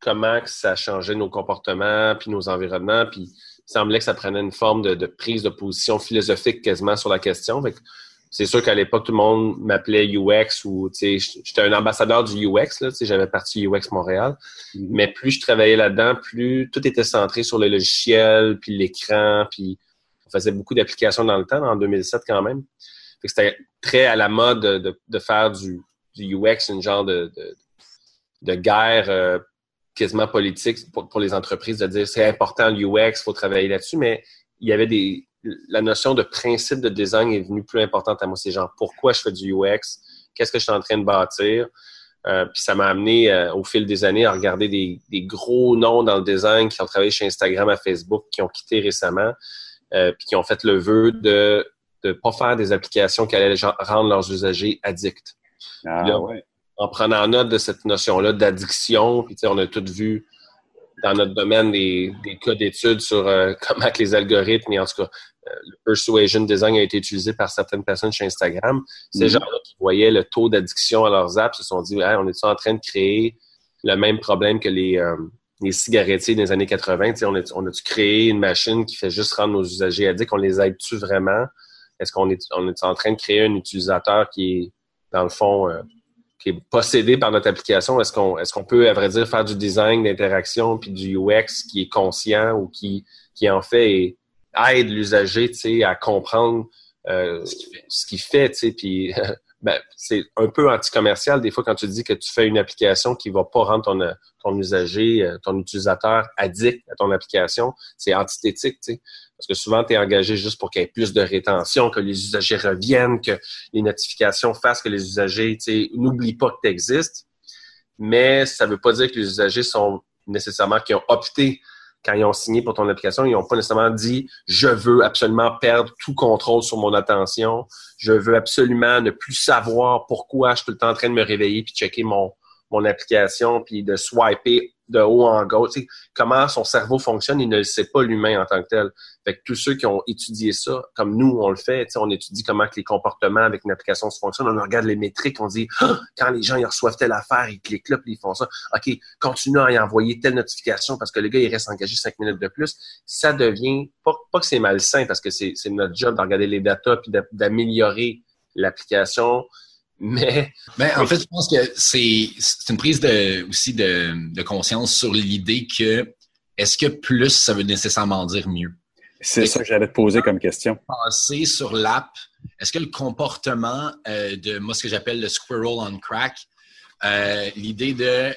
comment que ça changeait nos comportements, puis nos environnements. Puis il semblait que ça prenait une forme de, prise de position philosophique quasiment sur la question. C'est sûr qu'à l'époque, tout le monde m'appelait UX ou j'étais un ambassadeur du UX, là, j'avais parti UX Montréal. Mm-hmm. Mais plus je travaillais là-dedans, plus tout était centré sur le logiciel, puis l'écran, puis on faisait beaucoup d'applications dans le temps, en 2007 quand même. C'était très à la mode de, de faire du, du, UX, une genre de, de, de guerre euh, quasiment politique pour, pour, les entreprises, de dire c'est important l'UX, il faut travailler là-dessus, mais il y avait des, la notion de principe de design est venue plus importante à moi. C'est genre, pourquoi je fais du UX? Qu'est-ce que je suis en train de bâtir? Euh, puis ça m'a amené euh, au fil des années à regarder des, des, gros noms dans le design qui ont travaillé chez Instagram à Facebook, qui ont quitté récemment. euh, puis qui ont fait le vœu de ne pas faire des applications qui allaient rendre leurs usagers addicts. Ah, ouais. En prenant note de cette notion-là d'addiction, puis on a tous vu dans notre domaine des, des cas d'études sur euh, [LAUGHS] comment que les algorithmes, et en tout cas, le persuasion design a été utilisé par certaines personnes chez Instagram. Ces mm-hmm. gens-là qui voyaient le taux d'addiction à leurs apps se sont dit, on est en train de créer le même problème que les, euh, les cigarettiers des années 80. on, a-tu créé une machine qui fait juste rendre nos usagers addicts? On les aide-tu vraiment? Est-ce qu'on est, on est en train de créer un utilisateur qui est, dans le fond, euh, qui est possédé par notre application? Est-ce qu'on, est-ce qu'on peut, à vrai dire, faire du design d'interaction puis du UX qui est conscient ou qui, qui en fait aide l'usager, à comprendre euh, ce qu'il fait, tu sais, puis [LAUGHS] ben, c'est un peu anti-commercial des fois quand tu dis que tu fais une application qui va pas rendre ton, ton usager, euh, ton utilisateur addict à ton application. C'est antithétique, tu sais. Parce que souvent, tu es engagé juste pour qu'il y ait plus de rétention, que les usagers reviennent, que les notifications fassent que les usagers, tu sais, n'oublient pas que tu existes. Mais ça veut pas dire que les usagers sont nécessairement qui ont opté quand ils ont signé pour ton application, ils n'ont pas nécessairement dit je veux absolument perdre tout contrôle sur mon attention, je veux absolument ne plus savoir pourquoi je suis tout le temps en train de me réveiller puis checker mon, mon application puis de swiper de haut en gauche. comment son cerveau fonctionne, il ne le sait pas l'humain en tant que tel. Fait que tous ceux qui ont étudié ça, comme nous, on le fait, on étudie comment les comportements avec une application se fonctionnent, on regarde les métriques, on dit ah, quand les gens ils reçoivent telle affaire, ils cliquent là, puis ils font ça. OK, continue à y envoyer telle notification parce que le gars, il reste engagé cinq minutes de plus. Ça devient, pas, pas que c'est malsain parce que c'est notre job de regarder les datas puis d'améliorer l'application mais. Ben, en fait, je pense que c'est une prise de, aussi de, conscience sur l'idée que est-ce que plus, ça veut nécessairement dire mieux? C'est ça que j'allais te poser comme question. Passer sur l'app, est-ce que le comportement euh, de moi, ce que j'appelle le squirrel on crack, euh, l'idée de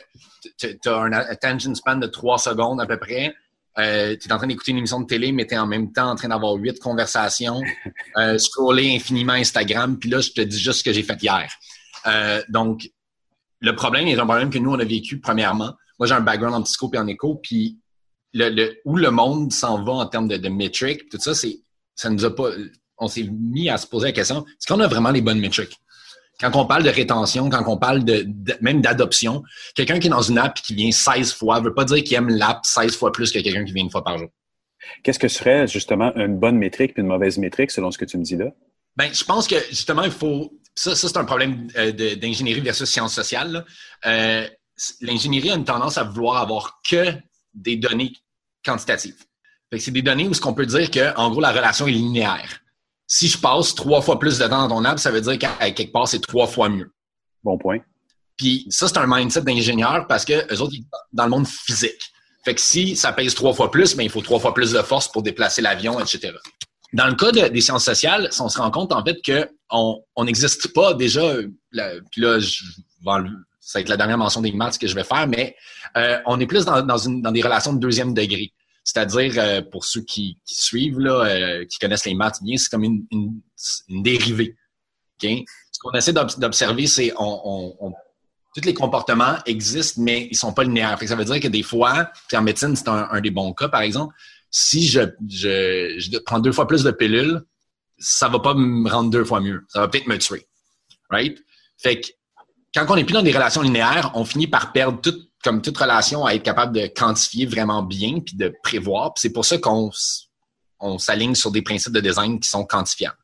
tu as un attention span de trois secondes à peu près, euh, tu es en train d'écouter une émission de télé, mais tu es en même temps en train d'avoir huit conversations, [LAUGHS] euh, scroller infiniment Instagram, puis là, je te dis juste ce que j'ai fait hier. Euh, donc, le problème est un problème que nous, on a vécu premièrement. Moi, j'ai un background en psycho et en écho, puis le, où le monde s'en va en termes de, de métriques, tout ça, c'est ça nous a pas. On s'est mis à se poser la question est-ce qu'on a vraiment les bonnes métriques? Quand on parle de rétention, quand on parle de, même d'adoption, quelqu'un qui est dans une app et qui vient 16 fois ne veut pas dire qu'il aime l'app 16 fois plus que quelqu'un qui vient une fois par jour. Qu'est-ce que serait justement une bonne métrique et une mauvaise métrique selon ce que tu me dis là? Ben, je pense que justement, il faut. Ça, ça c'est un problème euh, d'ingénierie versus sciences sociales. Euh, l'ingénierie a une tendance à vouloir avoir que des données quantitatives. C'est des données où ce qu'on peut dire que, en gros, la relation est linéaire si je passe trois fois plus de temps dans ton app, ça veut dire qu'à quelque part, c'est trois fois mieux. Bon point. Puis ça, c'est un mindset d'ingénieur parce que eux autres, ils sont dans le monde physique. Fait que si ça pèse trois fois plus, mais ben, il faut trois fois plus de force pour déplacer l'avion, etc. Dans le cas des sciences sociales, on se rend compte en fait qu'on n'existe pas déjà. puis là, je ça va être la dernière mention des maths que je vais faire, mais euh, on est plus dans, dans des relations de deuxième degré. C'est-à-dire, euh, pour ceux qui, suivent, là, euh, qui connaissent les maths bien, c'est comme une, dérivée. Ce qu'on essaie d'observer, c'est on, tous les comportements existent, mais ils sont pas linéaires. ça veut dire que des fois, en médecine, c'est un, des bons cas, par exemple, si je, prends deux fois plus de pilules, ça va pas me rendre deux fois mieux. Ça va peut-être me tuer. Right? Fait que quand on n'est plus dans des relations linéaires, on finit par perdre toute comme toute relation, à être capable de quantifier vraiment bien puis de prévoir. c'est pour ça qu'on on s'aligne sur des principes de design qui sont quantifiables.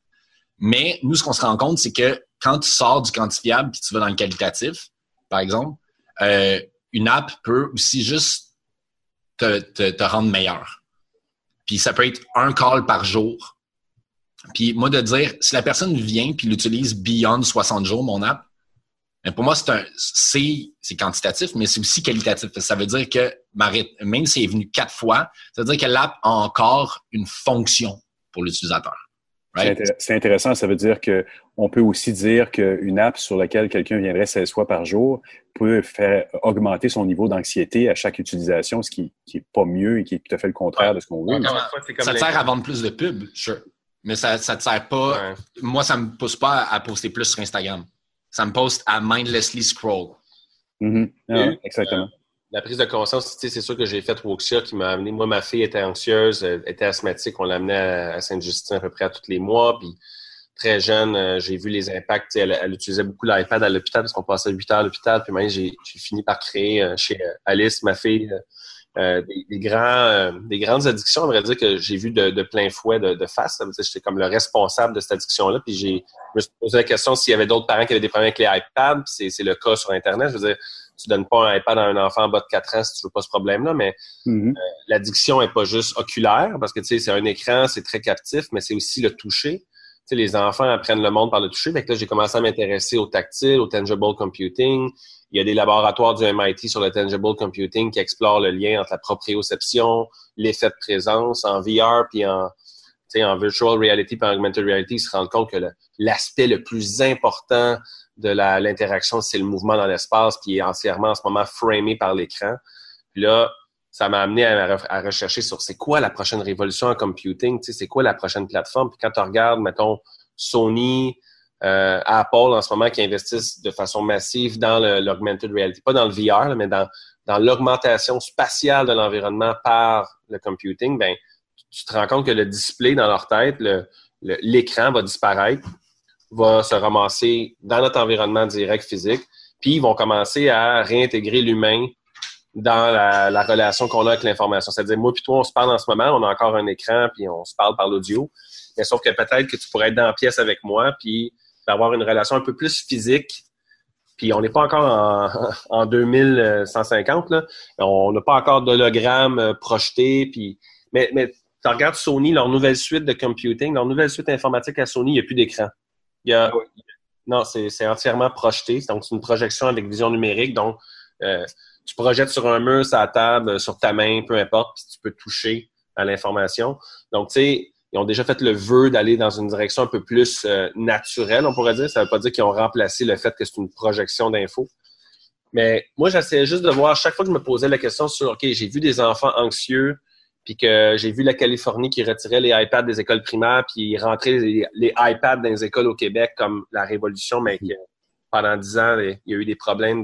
Mais nous, ce qu'on se rend compte, c'est que quand tu sors du quantifiable puis tu vas dans le qualitatif, par exemple, euh, une app peut aussi juste te, te, te, rendre meilleur. Puis ça peut être un call par jour. Puis moi, de dire, si la personne vient puis l'utilise beyond 60 jours, mon app, mais pour moi, c'est un, c'est, quantitatif, mais c'est aussi qualitatif. Ça veut dire que même si est venu quatre fois, ça veut dire que l'app a encore une fonction pour l'utilisateur. C'est intéressant. Ça veut dire que on peut aussi dire qu'une app sur laquelle quelqu'un viendrait 16 fois par jour peut faire augmenter son niveau d'anxiété à chaque utilisation, ce qui n'est pas mieux et qui est tout à fait le contraire de ce qu'on veut. ça te sert à vendre plus de pubs, sure. Mais ça ne te sert pas. Moi, ça ne me pousse pas à poster plus sur Instagram ça me poste à mindlessly scroll. Ah, exactement. la prise de conscience, c'est sûr que j'ai fait Woxia qui m'a amené. Moi, ma fille était anxieuse, était asthmatique. On l'amenait à, à Saint-Justin à peu près à tous les mois. Puis très jeune, euh, j'ai vu les impacts. Elle, elle utilisait beaucoup l'iPad à l'hôpital parce qu'on passait 8 heures à l'hôpital. Puis moi, j'ai fini par créer euh, chez euh, Alice, ma fille, des, grands, des grandes addictions. On vrai dire que j'ai vu de, plein fouet de, face. Ça veut dire j'étais comme le responsable de cette addiction-là. Puis j'ai, je me suis posé la question s'il y avait d'autres parents qui avaient des problèmes avec les iPads. Puis c'est le cas sur Internet. Je veux dire, tu donnes pas un iPad à un enfant en bas de 4 ans si tu veux pas ce problème-là, mais mm-hmm. l'addiction est pas juste oculaire parce que tu sais, c'est un écran, c'est très captif, mais c'est aussi le toucher les enfants apprennent le monde par le toucher. Fait là, j'ai commencé à m'intéresser au tactile, au tangible computing. Il y a des laboratoires du MIT sur le tangible computing qui explorent le lien entre la proprioception, l'effet de présence en VR puis en, en virtual reality puis en augmented reality. Ils se rendent compte que l'aspect le, plus important de l'interaction, c'est le mouvement dans l'espace qui est entièrement en ce moment framé par l'écran. Là, ça m'a amené à, rechercher sur c'est quoi la prochaine révolution en computing, c'est quoi la prochaine plateforme. Puis quand tu regardes, mettons, Sony, euh, Apple en ce moment qui investissent de façon massive dans l'augmented reality, pas dans le VR, mais dans, dans l'augmentation spatiale de l'environnement par le computing, ben tu te rends compte que le display dans leur tête, l'écran va disparaître, va se ramasser dans notre environnement direct physique, puis ils vont commencer à réintégrer l'humain dans la, relation qu'on a avec l'information. C'est-à-dire, moi puis toi, on se parle en ce moment, on a encore un écran, puis on se parle par l'audio. Mais sauf que peut-être que tu pourrais être dans la pièce avec moi, puis d'avoir une relation un peu plus physique. Puis on n'est pas encore en, [LAUGHS] en 2150, là. On n'a pas encore d'hologramme euh, projeté. Puis... Mais, mais tu regardes Sony, leur nouvelle suite de computing, leur nouvelle suite informatique à Sony, il n'y a plus d'écran. Il y a... Non, c'est entièrement projeté. Donc, c'est une projection avec vision numérique. Donc, euh, tu projettes sur un mur, sur la table, sur ta main, peu importe, puis tu peux toucher à l'information. Donc, tu sais, ils ont déjà fait le vœu d'aller dans une direction un peu plus euh, naturelle, on pourrait dire. Ça ne veut pas dire qu'ils ont remplacé le fait que c'est une projection d'infos. Mais moi, j'essayais juste de voir, chaque fois que je me posais la question sur, OK, j'ai vu des enfants anxieux, puis que j'ai vu la Californie qui retirait les iPads des écoles primaires, puis rentrait les, les, iPads dans les écoles au Québec comme la révolution, mais pendant dix ans, il y a eu des problèmes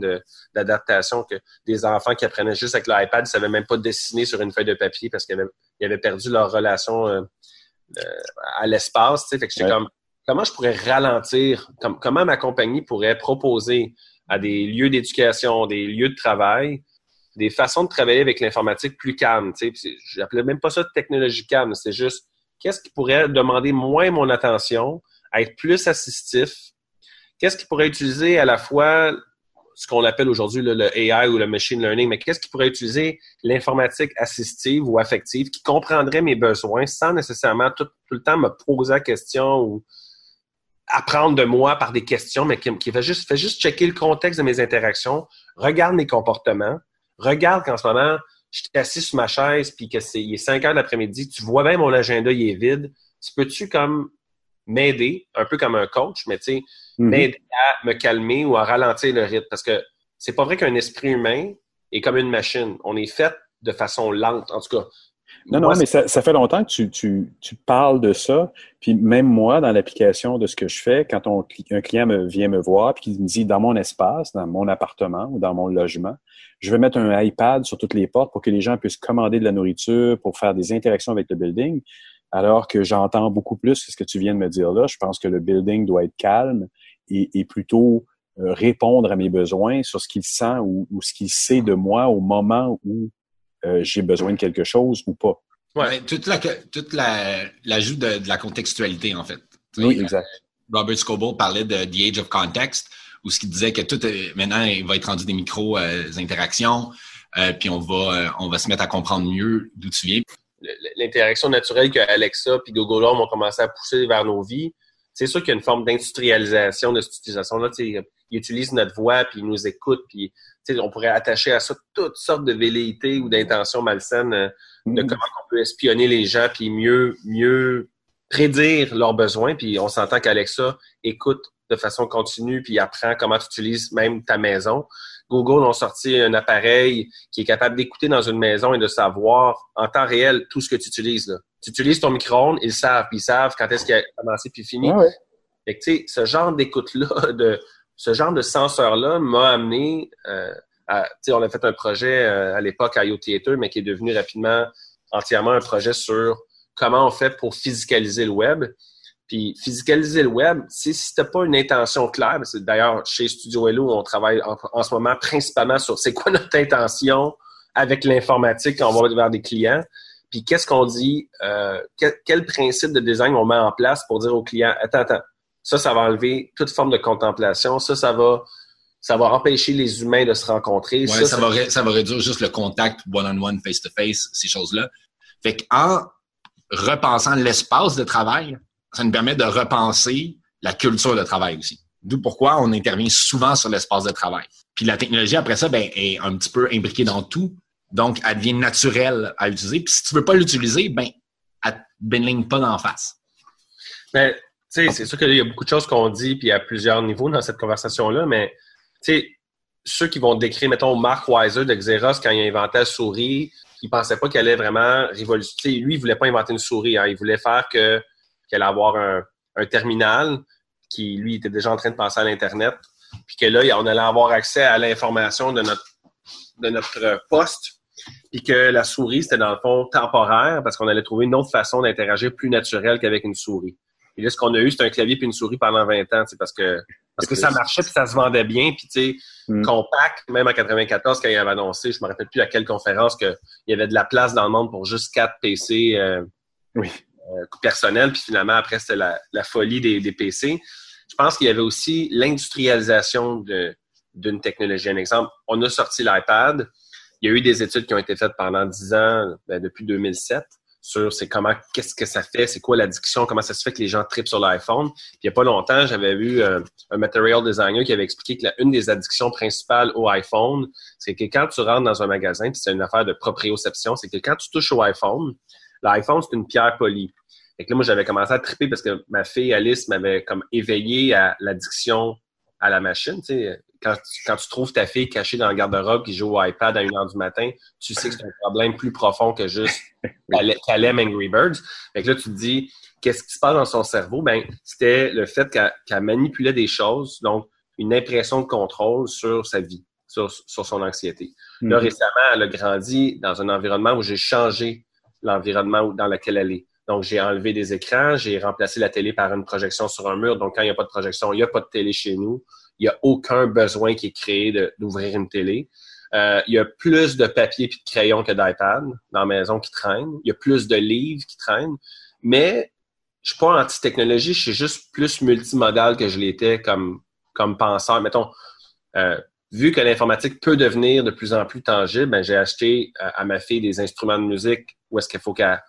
d'adaptation que des enfants qui apprenaient juste avec l'iPad ne savaient même pas dessiner sur une feuille de papier parce qu'ils avaient, perdu leur relation euh, euh, à l'espace. Fait que j'étais comme, comment je pourrais ralentir, comment ma compagnie pourrait proposer à des lieux d'éducation, des lieux de travail, des façons de travailler avec l'informatique plus calmes. Je n'appelais même pas ça de technologie calme, c'est juste qu'est-ce qui pourrait demander moins mon attention, être plus assistif, qu'est-ce qui pourrait utiliser à la fois ce qu'on appelle aujourd'hui le, AI ou le machine learning, mais qu'est-ce qui pourrait utiliser l'informatique assistive ou affective qui comprendrait mes besoins sans nécessairement tout, le temps me poser la question ou apprendre de moi par des questions, mais qui, qui fait juste fait checker le contexte de mes interactions, regarde mes comportements, regarde qu'en ce moment, je suis assis sur ma chaise puis que c'est il est 5 heures l'après-midi, tu vois bien mon agenda il est vide, tu peux-tu comme m'aider, un peu comme un coach, mais tu sais, m'aider à me calmer ou à ralentir le rythme. Parce que c'est pas vrai qu'un esprit humain est comme une machine. On est fait de façon lente, en tout cas. Non, non, mais ça, ça, fait longtemps que tu, tu, tu, parles de ça. Puis même moi, dans l'application de ce que je fais, quand on, un client me, vient me voir puis qu'il me dit dans mon espace, dans mon appartement ou dans mon logement, je vais mettre un iPad sur toutes les portes pour que les gens puissent commander de la nourriture, pour faire des interactions avec le building. Alors que j'entends beaucoup plus ce que tu viens de me dire là. Je pense que le building doit être calme et, plutôt euh, répondre à mes besoins sur ce qu'il sent ou, ce qu'il sait de moi au moment où euh, j'ai besoin de quelque chose ou pas. Ouais, toute la, toute l'ajout de, la contextualité, en fait. Oui, exact. Robert Scoble parlait de The Age of Context, où ce qu'il disait que tout, maintenant, il va être rendu des micro-interactions, euh, puis on va, on va se mettre à comprendre mieux d'où tu viens l'interaction naturelle que Alexa puis Google Home ont commencé à pousser vers nos vies, c'est sûr qu'il y a une forme d'industrialisation de cette utilisation-là. Ils utilisent notre voix, puis ils nous écoutent, puis on pourrait attacher à ça toutes sortes de velléités ou d'intentions malsaines euh, de mm. comment on peut espionner les gens, puis mieux, mieux prédire leurs besoins. Puis on s'entend qu'Alexa écoute de façon continue, puis apprend comment tu utilises même ta maison. Google ont sorti un appareil qui est capable d'écouter dans une maison et de savoir en temps réel tout ce que tu utilises. Là. Tu utilises ton micro-ondes, ils savent, puis ils savent quand est-ce qu'il a commencé puis fini. Fait que, ce genre d'écoute-là, [LAUGHS] de ce genre de senseur-là m'a amené euh, on a fait un projet à l'époque à IO Theater, mais qui est devenu rapidement entièrement un projet sur comment on fait pour physicaliser le web. Puis physicaliser le web, si, tu n'as pas une intention claire, c'est d'ailleurs chez Studio Hello, on travaille en, ce moment principalement sur c'est quoi notre intention avec l'informatique quand on va vers des clients. Puis qu'est-ce qu'on dit, euh, quel, principe de design on met en place pour dire aux clients, attends, attends, ça, ça va enlever toute forme de contemplation, ça, ça va, ça va empêcher les humains de se rencontrer. Ouais, ça, va, ça va réduire juste le contact one-on-one, face-to-face, ces choses-là. Fait qu'en repensant l'espace de travail, ça nous permet de repenser la culture de travail aussi. D'où pourquoi on intervient souvent sur l'espace de travail. Puis la technologie, après ça, ben, est un petit peu imbriquée dans tout. Donc, elle devient naturelle à utiliser. Puis si tu veux pas l'utiliser, ben, elle te bénigne pas d'en face. Sais, c'est sûr qu'il y a beaucoup de choses qu'on dit, puis à plusieurs niveaux dans cette conversation-là, mais, tu sais, ceux qui vont décrire, mettons, Mark Weiser de Xerox, quand il a inventé la souris, il pensait pas qu'il allait vraiment révolutionner. Lui, il voulait pas inventer une souris. Hein. Il voulait faire que qu'il allait avoir un, terminal qui, lui, était déjà en train de passer à l'Internet. Puis que là, on allait avoir accès à l'information de notre, de notre poste. Puis que la souris, c'était dans le fond temporaire parce qu'on allait trouver une autre façon d'interagir plus naturelle qu'avec une souris. Et là, ce qu'on a eu, c'est un clavier puis une souris pendant 20 ans, parce que parce que ça marchait puis ça se vendait bien. Puis tu sais, mm. Compact, même en 94, quand il avait annoncé, je me rappelle plus à quelle conférence, qu'il y avait de la place dans le monde pour juste 4 PC euh, oui. euh, personnels. Puis finalement, après, c'était la, la, folie des, des, PC. Je pense qu'il y avait aussi l'industrialisation d'une technologie. Un exemple, on a sorti l'iPad. Il y a eu des études qui ont été faites pendant 10 ans, ben, depuis 2007 sur c'est comment, qu'est-ce que ça fait, c'est quoi l'addiction, comment ça se fait que les gens tripent sur l'iPhone. il n'y a pas longtemps, j'avais vu euh, un material designer qui avait expliqué que la, une des addictions principales au iPhone, c'est que quand tu rentres dans un magasin, puis c'est une affaire de proprioception, c'est que quand tu touches au iPhone, l'iPhone, c'est une pierre polie. Et que là, moi, j'avais commencé à triper parce que ma fille Alice m'avait comme éveillé à l'addiction à la machine. Tu sais, quand, tu trouves ta fille cachée dans le garde-robe qui joue au iPad à 1h du matin, tu sais que c'est un problème plus profond que juste [LAUGHS] qu'elle aime Angry Birds. Fait que là, tu te dis, qu'est-ce qui se passe dans son cerveau? Ben, c'était le fait qu'elle manipulait des choses, donc une impression de contrôle sur sa vie, sur, son anxiété. Là, mm-hmm. récemment, elle a grandi dans un environnement où j'ai changé l'environnement dans lequel elle est. Donc, j'ai enlevé des écrans, j'ai remplacé la télé par une projection sur un mur. Donc, quand il n'y a pas de projection, il n'y a pas de télé chez nous. Il n'y a aucun besoin qui est créé d'ouvrir une télé. Euh, il y a plus de papier et de crayon que d'iPad dans la maison qui traînent. Il y a plus de livres qui traînent. Mais je suis pas anti-technologie, je suis juste plus multimodal que je l'étais comme, comme penseur. Mettons, euh, vu que l'informatique peut devenir de plus en plus tangible, ben, j'ai acheté euh, à ma fille des instruments de musique où est-ce qu'il faut qu'elle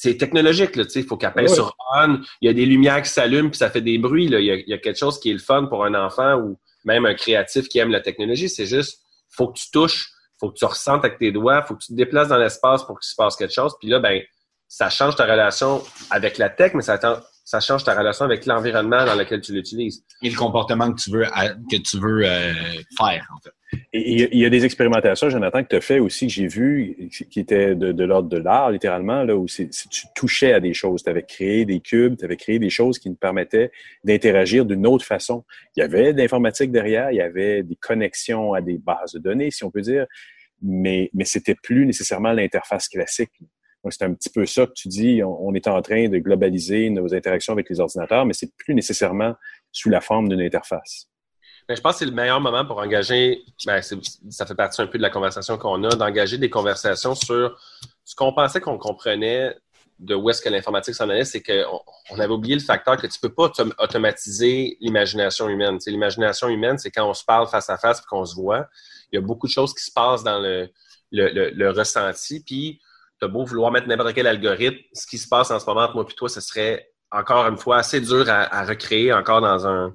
c'est technologique, là, il faut qu'elle pèse sur on. Il y a des lumières qui s'allument puis ça fait des bruits. Là. Il, y a, quelque chose qui est le fun pour un enfant ou même un créatif qui aime la technologie. C'est juste, faut que tu touches, faut que tu ressentes avec tes doigts, faut que tu te déplaces dans l'espace pour qu'il se passe quelque chose. Puis là, ben, ça change ta relation avec la tech, mais ça, ça change ta relation avec l'environnement dans lequel tu l'utilises. Et le comportement que tu veux, que tu veux euh, faire, en fait. Il y, a des expérimentations, Jonathan, que tu as fait aussi, que j'ai vu, qui étaient de, l'ordre de l'art, littéralement, là, où tu touchais à des choses. Tu avais créé des cubes, tu avais créé des choses qui nous permettaient d'interagir d'une autre façon. Il y avait de l'informatique derrière, il y avait des connexions à des bases de données, si on peut dire, mais, mais c'était plus nécessairement l'interface classique. Donc, c'est un petit peu ça que tu dis. On, est en train de globaliser nos interactions avec les ordinateurs, mais c'est plus nécessairement sous la forme d'une interface. Ben, je pense que c'est le meilleur moment pour engager, ben, ça fait partie un peu de la conversation qu'on a, d'engager des conversations sur ce qu'on pensait qu'on comprenait de où est-ce que l'informatique s'en allait, c'est qu'on on avait oublié le facteur que tu peux pas automatiser l'imagination humaine. l'imagination humaine, c'est quand on se parle face à face et qu'on se voit. Il y a beaucoup de choses qui se passent dans le ressenti. Puis tu as beau vouloir mettre n'importe quel algorithme, ce qui se passe en ce moment entre moi et toi, ce serait encore une fois assez dur à, recréer encore dans un,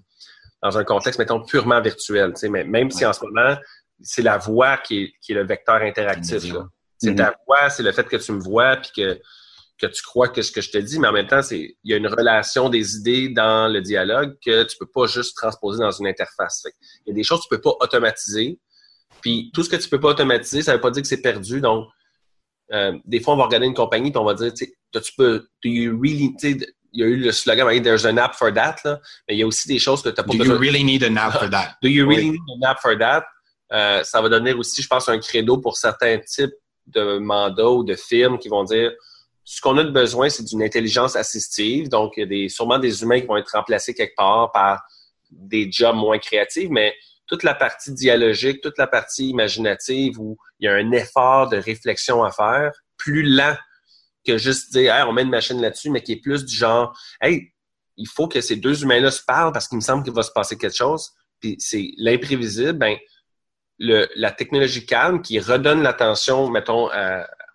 dans un contexte, mettons, purement virtuel. Mais même si en ce moment, c'est la voix qui est, qui est le vecteur interactif. C'est ta mm-hmm. voix, c'est le fait que tu me vois puis que, que tu crois que ce que je te dis, mais en même temps, il y a une relation des idées dans le dialogue que tu peux pas juste transposer dans une interface. il y a des choses que tu peux pas automatiser. Puis tout ce que tu peux pas automatiser, ça veut pas dire que c'est perdu. Donc, euh, des fois, on va regarder une compagnie et on va dire, tu peux, do you really, il y a eu le slogan, there's an app for that, là, mais il y a aussi des choses que tu n'as pas besoin. Do you really need an app for that? do you really need an app for that? Euh, ça va donner aussi, je pense, un credo pour certains types de mandats ou de firmes qui vont dire ce qu'on a de besoin, c'est d'une intelligence assistive. Donc, il y a des, sûrement des humains qui vont être remplacés quelque part par des jobs moins créatifs, mais toute la partie dialogique, toute la partie imaginative où il y a un effort de réflexion à faire, plus lent que juste dire, hey, on met une machine là-dessus, mais qui est plus du genre, hey, il faut que ces deux humains-là se parlent parce qu'il me semble qu'il va se passer quelque chose. Puis c'est l'imprévisible, ben, le, la technologie calme qui redonne l'attention, mettons,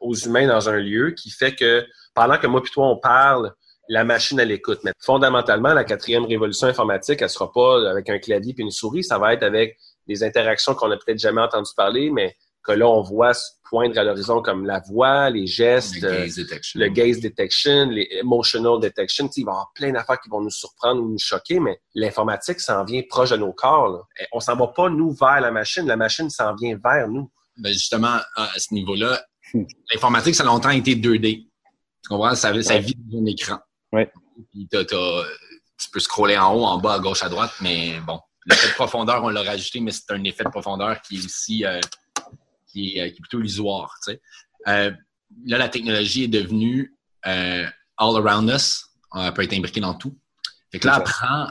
aux humains dans un lieu, qui fait que pendant que moi et toi on parle, la machine elle écoute. Mais fondamentalement, la quatrième révolution informatique, elle sera pas avec un clavier et une souris, ça va être avec des interactions qu'on n'a peut-être jamais entendu parler, mais que là on voit poindre à l'horizon comme la voix, les gestes, le gaze detection, le gaze detection les emotional detection. Il va y avoir plein d'affaires qui vont nous surprendre ou nous choquer, mais l'informatique s'en vient proche de nos corps. Là. On s'en va pas nous vers la machine, la machine s'en vient vers nous. Ben justement, à ce niveau-là, l'informatique, ça a longtemps été 2D. Tu comprends? Ça, ça vit dans un écran. Ouais. Puis tu peux scroller en haut, en bas, à gauche, à droite, mais bon, l'effet de profondeur, on l'a rajouté, mais c'est un effet de profondeur qui est aussi euh, qui, est, plutôt illusoire. Tu sais. Euh, là, la technologie est devenue euh, all around us. Elle peut être imbriquée dans tout. Fait que là, elle prend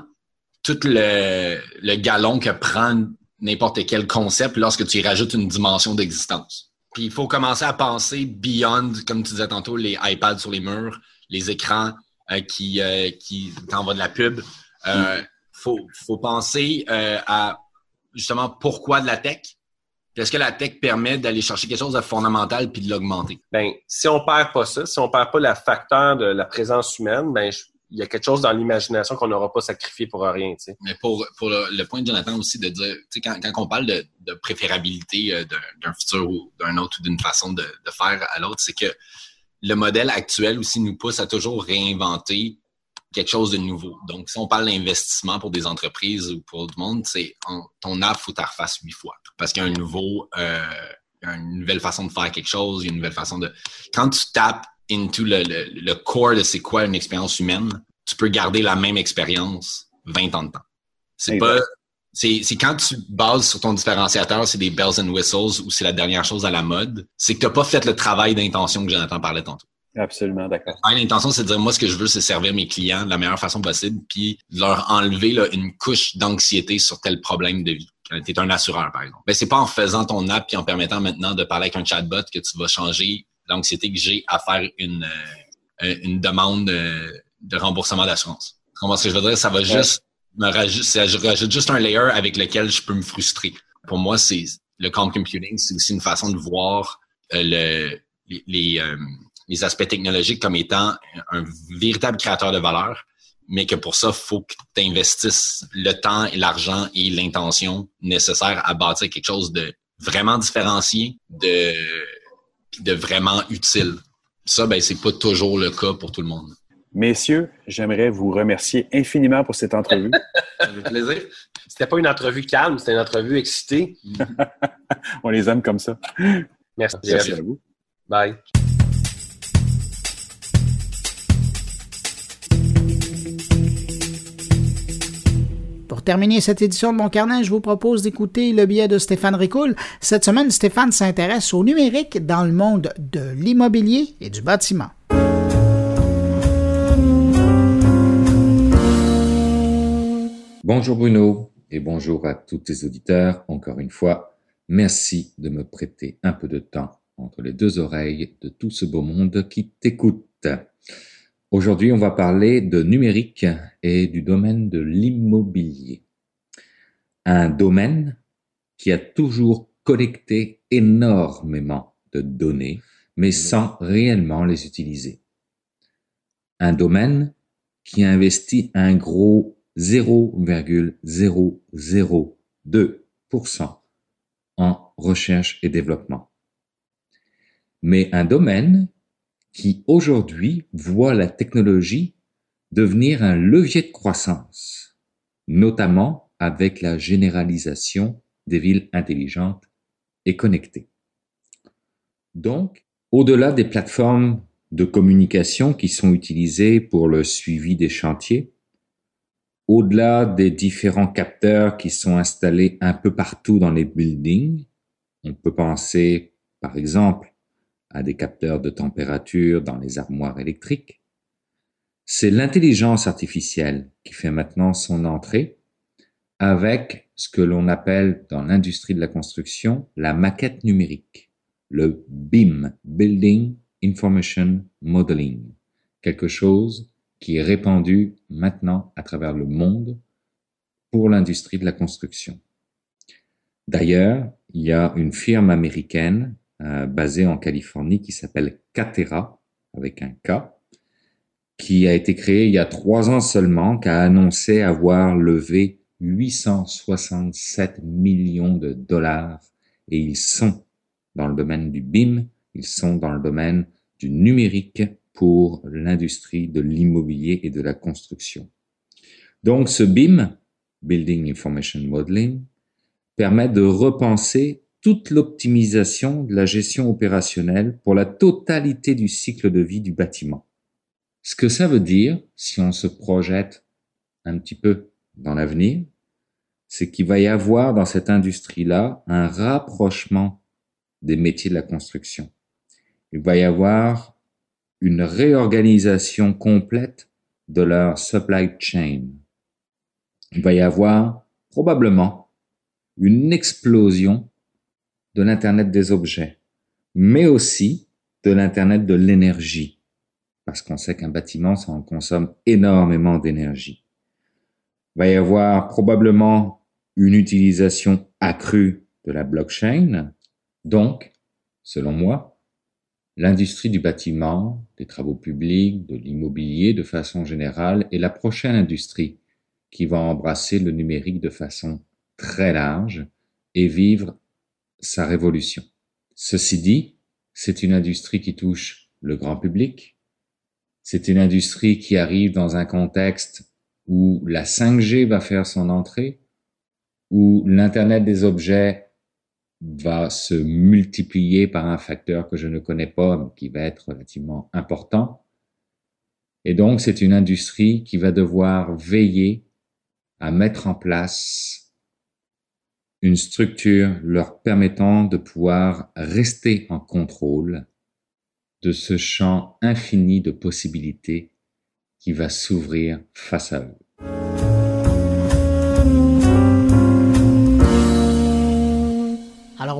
tout le, le galon que prend n'importe quel concept lorsque tu y rajoutes une dimension d'existence. Puis il faut commencer à penser beyond, comme tu disais tantôt, les iPads sur les murs, les écrans euh, qui, euh, qui t'envoient de la pub. Euh, faut, faut penser euh, à justement pourquoi de la tech? Est-ce que la tech permet d'aller chercher quelque chose de fondamental puis de l'augmenter? Ben, si on perd pas ça, si on perd pas le facteur de la présence humaine, ben, il y a quelque chose dans l'imagination qu'on n'aura pas sacrifié pour rien. Mais pour, pour le, point de Jonathan aussi de dire, tu sais, quand, quand on parle de, de préférabilité d'un futur ou d'un autre ou d'une façon de, de faire à l'autre, c'est que le modèle actuel aussi nous pousse à toujours réinventer quelque chose de nouveau. Donc, si on parle d'investissement pour des entreprises ou pour tout le monde, c'est ton app, faut que tu huit fois. Parce qu'il y a un nouveau, euh, une nouvelle façon de faire quelque chose, il y a une nouvelle façon de... Quand tu tapes into le, le, le core de c'est quoi une expérience humaine, tu peux garder la même expérience 20 ans de temps. C'est pas c'est quand tu bases sur ton différenciateur, c'est des bells and whistles ou c'est la dernière chose à la mode, c'est que tu n'as pas fait le travail d'intention que Jonathan parlait tantôt. Absolument, d'accord. L'intention, c'est de dire, moi, ce que je veux, c'est servir mes clients de la meilleure façon possible, puis leur enlever là, une couche d'anxiété sur tel problème de vie. Quand tu es un assureur, par exemple. Ben, c'est pas en faisant ton app puis en permettant maintenant de parler avec un chatbot que tu vas changer l'anxiété que j'ai à faire une, euh, une demande euh, de remboursement d'assurance. Comment ce que je veux dire? Ça va juste me rajoute, je rajoute juste un layer avec lequel je peux me frustrer. Pour moi, c'est le comp computing, c'est aussi une façon de voir euh, le, les, euh, les, aspects technologiques comme étant un véritable créateur de valeur, mais que pour ça, faut que tu investisses le temps et l'argent et l'intention nécessaires à bâtir quelque chose de vraiment différencié, de, de vraiment utile. Ça, ben, c'est pas toujours le cas pour tout le monde. Messieurs, j'aimerais vous remercier infiniment pour cette entrevue. [LAUGHS] Ça fait plaisir. C'était pas une entrevue calme, c'était une entrevue excitée. [LAUGHS] On les aime comme ça. Merci, Merci à vous. Bye. Terminer cette édition de Mon Carnet, je vous propose d'écouter le billet de Stéphane Ricoul. Cette semaine, Stéphane s'intéresse au numérique dans le monde de l'immobilier et du bâtiment. Bonjour Bruno et bonjour à tous tes auditeurs. Encore une fois, merci de me prêter un peu de temps entre les deux oreilles de tout ce beau monde qui t'écoute. Aujourd'hui, on va parler de numérique et du domaine de l'immobilier. Un domaine qui a toujours collecté énormément de données, mais sans réellement les utiliser. Un domaine qui a investi un gros 0,002% en recherche et développement. Mais un domaine qui aujourd'hui voit la technologie devenir un levier de croissance, notamment avec la généralisation des villes intelligentes et connectées. Donc, au-delà des plateformes de communication qui sont utilisées pour le suivi des chantiers, au-delà des différents capteurs qui sont installés un peu partout dans les buildings, on peut penser par exemple à des capteurs de température dans les armoires électriques, c'est l'intelligence artificielle qui fait maintenant son entrée avec ce que l'on appelle dans l'industrie de la construction la maquette numérique, le BIM, Building Information Modeling, quelque chose qui est répandu maintenant à travers le monde pour l'industrie de la construction. D'ailleurs, il y a une firme américaine euh, basée en Californie qui s'appelle Catera, avec un K, qui a été créée il y a trois ans seulement, qui a annoncé avoir levé 867 millions de dollars et ils sont dans le domaine du BIM, ils sont dans le domaine du numérique pour l'industrie de l'immobilier et de la construction. Donc ce BIM, Building Information Modeling, permet de repenser toute l'optimisation de la gestion opérationnelle pour la totalité du cycle de vie du bâtiment. Ce que ça veut dire, si on se projette un petit peu dans l'avenir, c'est qu'il va y avoir dans cette industrie-là un rapprochement des métiers de la construction. Il va y avoir une réorganisation complète de leur supply chain. Il va y avoir probablement une explosion de l'Internet des objets, mais aussi de l'Internet de l'énergie, parce qu'on sait qu'un bâtiment, ça en consomme énormément d'énergie. Il va y avoir probablement une utilisation accrue de la blockchain, donc, selon moi, L'industrie du bâtiment, des travaux publics, de l'immobilier de façon générale est la prochaine industrie qui va embrasser le numérique de façon très large et vivre sa révolution. Ceci dit, c'est une industrie qui touche le grand public. C'est une industrie qui arrive dans un contexte où la 5G va faire son entrée, où l'Internet des objets va se multiplier par un facteur que je ne connais pas, mais qui va être relativement important. Et donc, c'est une industrie qui va devoir veiller à mettre en place une structure leur permettant de pouvoir rester en contrôle de ce champ infini de possibilités qui va s'ouvrir face à eux.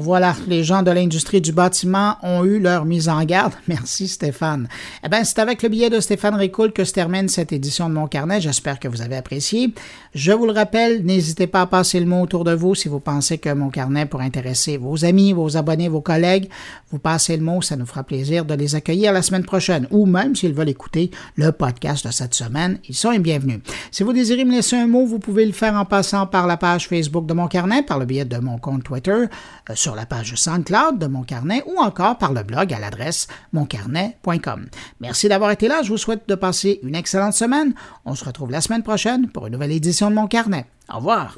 Voilà, les gens de l'industrie du bâtiment ont eu leur mise en garde. [LAUGHS] Merci Stéphane. Eh bien, c'est avec le billet de Stéphane Ricoul que se termine cette édition de Mon Carnet. J'espère que vous avez apprécié. Je vous le rappelle, n'hésitez pas à passer le mot autour de vous si vous pensez que Mon Carnet pourrait intéresser vos amis, vos abonnés, vos collègues. Vous passez le mot, ça nous fera plaisir de les accueillir la semaine prochaine ou même s'ils veulent écouter le podcast de cette semaine, ils sont les bienvenus. Si vous désirez me laisser un mot, vous pouvez le faire en passant par la page Facebook de Mon Carnet, par le biais de mon compte Twitter, euh, sur la page SoundCloud de Mon Carnet ou encore par le blog à l'adresse moncarnet.com. Merci d'avoir été là. Je vous souhaite de passer une excellente semaine. On se retrouve la semaine prochaine pour une nouvelle édition de Mon Carnet. Au revoir.